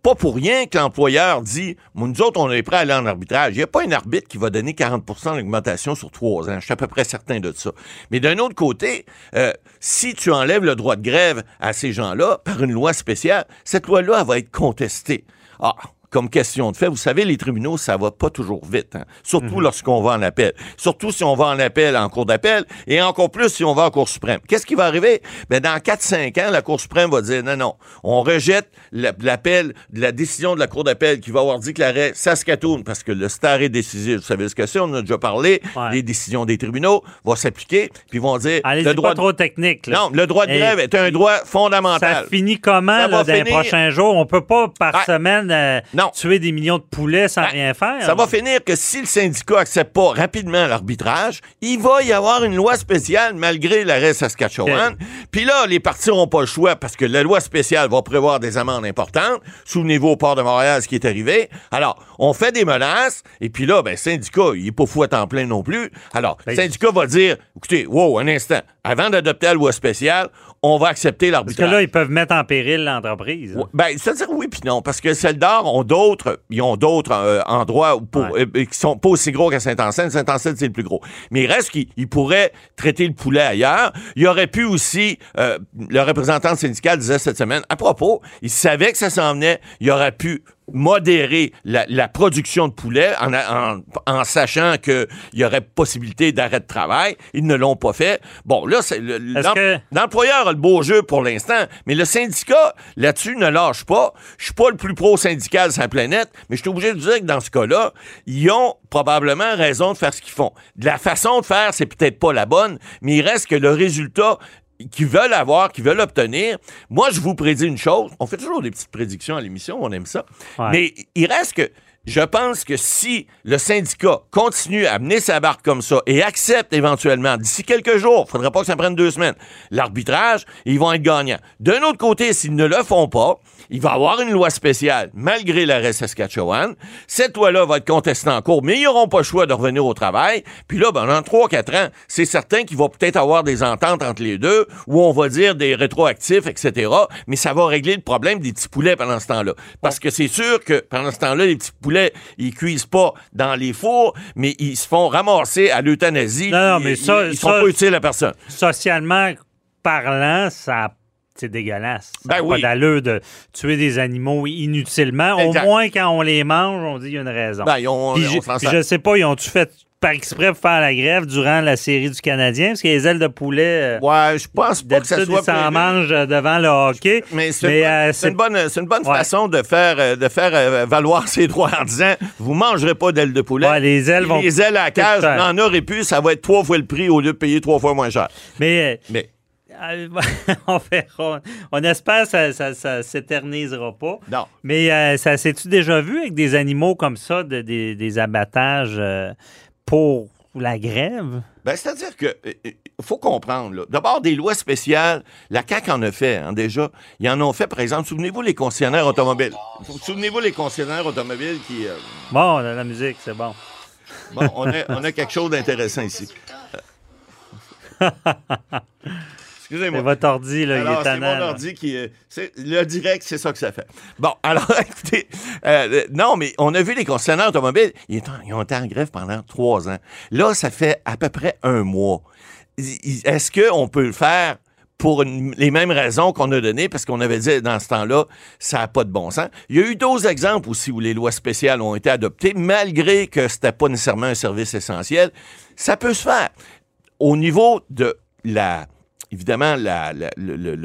Pas pour rien que l'employeur dit, nous autres, on est prêt à aller en arbitrage. Il n'y a pas un arbitre qui va donner 40% d'augmentation sur trois ans. Je suis à peu près certain de ça. Mais d'un autre côté, euh, si tu enlèves le droit de grève à ces gens-là par une loi spéciale, cette loi-là, va être contestée. Ah, comme question de fait. Vous savez, les tribunaux, ça va pas toujours vite, hein. surtout Mhm. lorsqu'on va en appel. Surtout si on va en appel en cour d'appel et encore plus si on va en cour suprême. Qu'est-ce qui va arriver? Ben, dans 4-5 ans, la cour suprême va dire non, non, on rejette la- l'appel, la décision de la cour d'appel qui va avoir dit que l'arrêt Saskatoon, parce que le stare décisif, vous savez ce que c'est, on en a déjà parlé, Ouais. les décisions des tribunaux vont s'appliquer, puis ils vont dire Allez, le c'est droit pas trop technique. là. Non, le droit de Et grève est un droit fondamental. Ça finit comment Ça là, va dans les prochains jours? On peut pas par semaine euh, Non. tuer des millions de poulets sans Ben, rien faire. Ça va finir que si le syndicat accepte pas rapidement l'arbitrage, il va y avoir une loi spéciale malgré l'arrêt Saskatchewan. Puis là, les partis n'auront pas le choix parce que la loi spéciale va prévoir des amendes importantes. Souvenez-vous au port de Montréal ce qui est arrivé. Alors, on fait des menaces et puis là, ben, le syndicat, il est pas fou à temps plein non plus. Alors, le Ben, syndicat va dire, écoutez, wow, un instant, avant d'adopter la loi spéciale, on va accepter Parce que l'arbitrage. là, ils peuvent mettre en péril l'entreprise. Ouais, Ben, c'est-à-dire oui puis non, parce que celles d'or ont d'autres, ils ont d'autres euh, endroits pour, Ouais. euh, qui sont pas aussi gros qu'à Saint-Anselme. Saint-Anselme, c'est le plus gros. Mais il reste qu'ils ils pourraient traiter le poulet ailleurs. Il aurait pu aussi, euh, le représentant syndical disait cette semaine, à propos, il savait que ça s'en venait, il aurait pu modérer la, la production de poulet en, en, en sachant qu'il y aurait possibilité d'arrêt de travail. Ils ne l'ont pas fait. Bon, là, c'est le- L'employeur a le beau jeu pour l'instant, mais le syndicat, là-dessus, ne lâche pas. Je suis pas le plus pro-syndical sur la planète, mais je suis obligé de dire que dans ce cas-là, ils ont probablement raison de faire ce qu'ils font. La façon de faire, c'est peut-être pas la bonne, mais il reste que le résultat qu'ils veulent avoir, qu'ils veulent obtenir. Moi, je vous prédis une chose. On fait toujours des petites prédictions à l'émission, on aime ça. Ouais. Mais il reste que je pense que si le syndicat continue à mener sa barque comme ça et accepte éventuellement, d'ici quelques jours, il faudrait pas que ça prenne deux semaines, l'arbitrage, ils vont être gagnants. D'un autre côté, s'ils ne le font pas, il va y avoir une loi spéciale malgré l'arrêt Saskatchewan. Cette loi-là va être contestée en cours, mais ils n'auront pas le choix de revenir au travail. Puis là, ben, dans 3-4 ans, c'est certain qu'il va peut-être avoir des ententes entre les deux où on va dire des rétroactifs, etc. Mais ça va régler le problème des petits poulets pendant ce temps-là. Parce que c'est sûr que pendant ce temps-là, les petits poulets, ils cuisent pas dans les fours, mais ils se font ramasser à l'euthanasie. Non, non, Ils- mais ça- ils, ils sont ça- pas utiles à personne. Socialement parlant, ça c'est dégueulasse. Ça Ben oui. pas d'allure de tuer des animaux inutilement. Exact. Au moins, quand on les mange, on dit qu'il y a une raison. Ben, ils ont- Puis on je, puis je sais pas, ils ont-tu fait par exprès pour faire la grève durant la série du Canadien? Parce que les ailes de poulet, euh, Ouais, je pense pas que ça soit ils s'en mangent euh, devant le hockey. Mais c'est une, bonne- euh, une bonne, c'est une bonne Ouais. façon de faire, de faire valoir ses droits en disant vous mangerez pas d'ailes de poulet. Ouais, les ailes vont Les ailes à cage, cher. n'en aurait plus, ça va être trois fois le prix au lieu de payer trois fois moins cher. Mais Mais [LAUGHS] on verra. On espère que ça, ça, ça s'éternisera pas. non. Mais euh, ça s'est-tu déjà vu avec des animaux comme ça, de- des, des abattages euh, pour la grève? Ben, c'est-à-dire que euh, euh, faut comprendre. D'abord, des lois spéciales, la CAQ en a fait hein, déjà. Ils en ont fait, par exemple, souvenez-vous les concessionnaires automobiles. Souvenez-vous les concessionnaires automobiles qui. euh, Bon, la, la musique, c'est bon. bon, on a, on a quelque chose d'intéressant ici. [LAUGHS] C'est Excusez-moi. votre ordi, là, il est c'est tannant, mon là. ordi qui. c'est- le direct, c'est ça que ça fait. Bon, [LAUGHS] alors, écoutez, euh, euh, non, mais on a vu les concessionnaires automobiles, ils, ils ont été en grève pendant trois ans. Là, ça fait à peu près un mois. Est-ce qu'on peut le faire pour une- les mêmes raisons qu'on a données, parce qu'on avait dit dans ce temps-là, ça n'a pas de bon sens. Il y a eu d'autres exemples aussi où les lois spéciales ont été adoptées, malgré que c'était pas nécessairement un service essentiel. Ça peut se faire. Au niveau de la évidemment, la- le, le-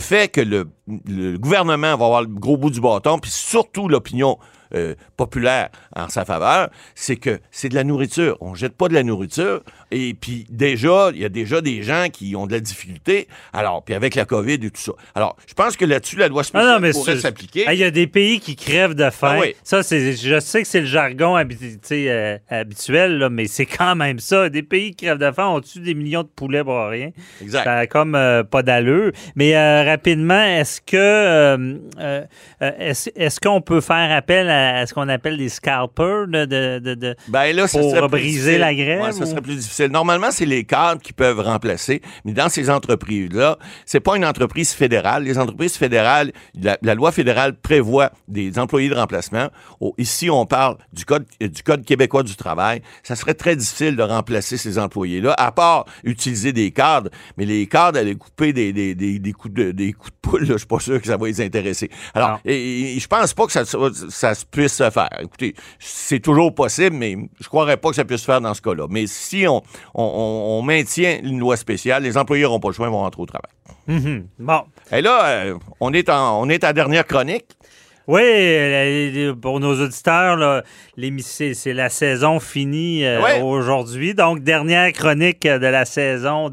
fait que le, le gouvernement va avoir le gros bout du bâton, puis surtout l'opinion euh, populaire en sa faveur, c'est que c'est de la nourriture. On jette pas de la nourriture. Et puis déjà, il y a déjà des gens qui ont de la difficulté. Alors, puis avec la COVID et tout ça. Alors, je pense que là-dessus, la loi Ah spéciale non, mais pourrait s'appliquer. Ah, Il y a des pays qui crèvent de faim. Ah oui. Ça, c'est, je sais que c'est le jargon habi- euh, habituel, là, mais c'est quand même ça. Des pays qui crèvent de faim, on tue des millions de poulets pour rien? Exact. Ça comme euh, pas d'allure. Mais rapidement, est-ce que est-ce, est-ce qu'on peut faire appel à à, ce qu'on appelle des scalpers de, de, Ben là, ça pour briser la grève? Ouais, ça serait plus difficile. Normalement, c'est les cadres qui peuvent remplacer, mais dans ces entreprises-là, c'est pas une entreprise fédérale. Les entreprises fédérales, la, la loi fédérale prévoit des employés de remplacement. Ici, on parle du code, du code québécois du travail. Ça serait très difficile de remplacer ces employés-là, à part utiliser des cadres. Mais les cadres, aller couper des, des, des, des coups de, des coups de poule, là, je suis pas sûr que ça va les intéresser. Alors, et, et je pense pas que ça, ça, ça se puisse se faire. Écoutez, c'est toujours possible, mais je croirais pas que ça puisse se faire dans ce cas-là. Mais si on, on, maintient une loi spéciale, les employés n'auront pas le choix, ils vont rentrer au travail. Mhm. Bon. Et là, euh, on, est en, on est à dernière chronique. Oui, euh, pour nos auditeurs, c'est la saison finie euh, Ouais. aujourd'hui. Donc, dernière chronique de la saison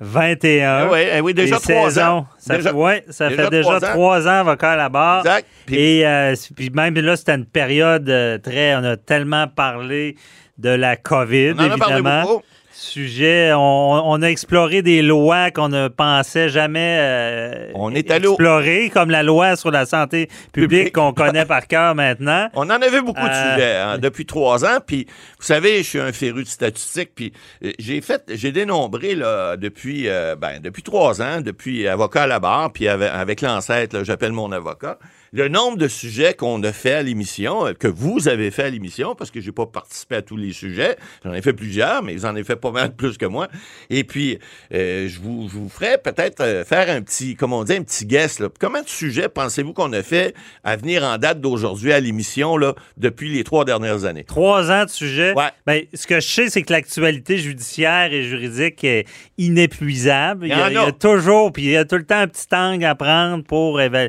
2021. Eh oui, eh oui, déjà trois saisons, ans. Ça, Déjà- fait, ouais, ça déjà fait déjà trois ans. avocat à la barre. Exact. Puis- Et euh, puis même là, c'était une période euh, très. On a tellement parlé de la COVID, on en a parlé évidemment. beaucoup. Sujet, on, on a exploré des lois qu'on ne pensait jamais euh, On est allé au- explorer, comme la loi sur la santé publique qu'on connaît par cœur maintenant. [LAUGHS] On en avait beaucoup de Euh, sujets hein, depuis trois ans. Puis, vous savez, je suis un féru de statistiques. Puis, euh, j'ai fait, j'ai dénombré là, depuis, euh, ben, depuis trois ans, depuis avocat à la barre, puis avec, avec l'ancêtre, j'appelle mon avocat, le nombre de sujets qu'on a fait à l'émission, euh, que vous avez fait à l'émission, parce que j'ai pas participé à tous les sujets. J'en ai fait plusieurs, mais vous en avez fait pas mal [LAUGHS] plus que moi. Et puis, euh, je vous, je vous ferai peut-être euh, faire un petit, comment on dit, un petit guess. Là. Combien de sujets pensez-vous qu'on a fait à venir en date d'aujourd'hui à l'émission là, depuis les trois dernières années? Trois ans de sujet. Ouais. Ben, ce que je sais, c'est que l'actualité judiciaire et juridique est inépuisable. Il y en il y a a. toujours, puis il y a tout le temps un petit angle à prendre pour. euh,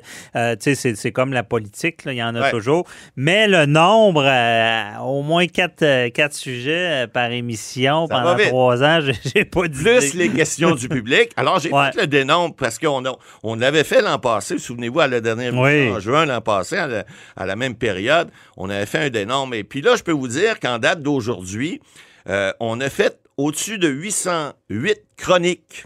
tu sais, c'est comme la politique, là, il y en a Ouais. toujours. Mais le nombre, euh, au moins quatre, euh, quatre sujets euh, par émission Ça pendant trois ans, [LAUGHS] j'ai- pas d'idée. Plus les questions du public. [LAUGHS] Alors, j'ai Ouais. fait le dénombre parce qu'on on l'avait fait l'an passé. Souvenez-vous, à la dernière Oui. en juin l'an passé, à la, à la même période, on avait fait un dénombre. Et puis là, je peux vous dire qu'en date d'aujourd'hui, euh, on a fait au-dessus de 808 chroniques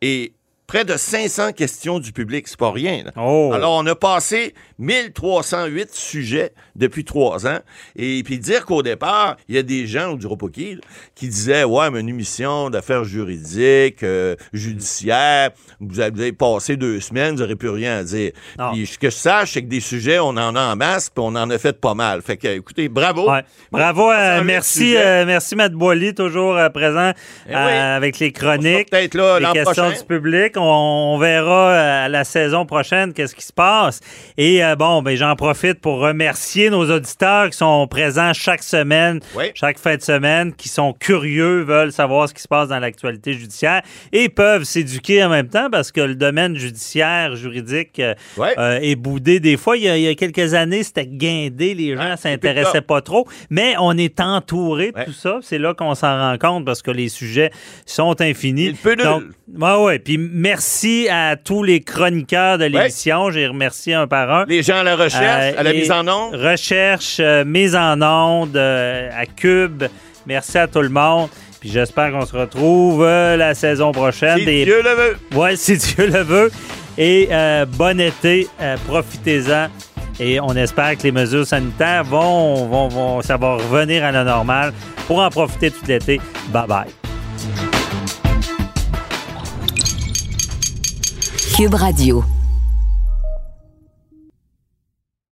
et près de 500 questions du public. C'est pas rien. là. Oh. Alors, on a passé 1308 sujets depuis trois ans. Et puis dire qu'au départ, il y a des gens, on ne dira pas qui, disaient Ouais, mais une émission d'affaires juridiques, euh, judiciaires, vous avez, passé deux semaines, vous n'aurez plus rien à dire. Puis ce que je sache, c'est que des sujets, on en a en masse, puis on en a fait pas mal. Fait que, écoutez, bravo. Ouais. Bravo, euh, 308 merci, euh, merci Matt Boily, toujours euh, présent Eh oui. avec les chroniques. peut-être là les questions prochain. du public. On, on verra à la saison prochaine qu'est-ce qui se passe. Et euh, bon, ben j'en profite pour remercier nos auditeurs qui sont présents chaque semaine, Oui. chaque fin de semaine, qui sont curieux, veulent savoir ce qui se passe dans l'actualité judiciaire et peuvent s'éduquer en même temps parce que le domaine judiciaire, juridique euh, euh, est boudé. Des fois, il y a, il y a quelques années, c'était guindé, les gens Ah, plus le s'intéressaient pas trop, mais on est entouré de tout ça. C'est là qu'on s'en rend compte parce que les sujets sont infinis. Il peut Donc, ouais, ouais. Puis merci à tous les chroniqueurs de l'émission. J'ai remercié un par un. Les gens à la recherche, Euh, à la mise en onde? Recherche, euh, mise en onde, euh, à Cube. Merci à tout le monde. Puis j'espère qu'on se retrouve euh, la saison prochaine. Si Des- Dieu le veut. Ouais, si Dieu le veut. Et euh, bon été, euh, profitez-en. Et on espère que les mesures sanitaires vont, vont, vont, ça va revenir à la normale pour en profiter tout l'été. Bye bye. Cube Radio.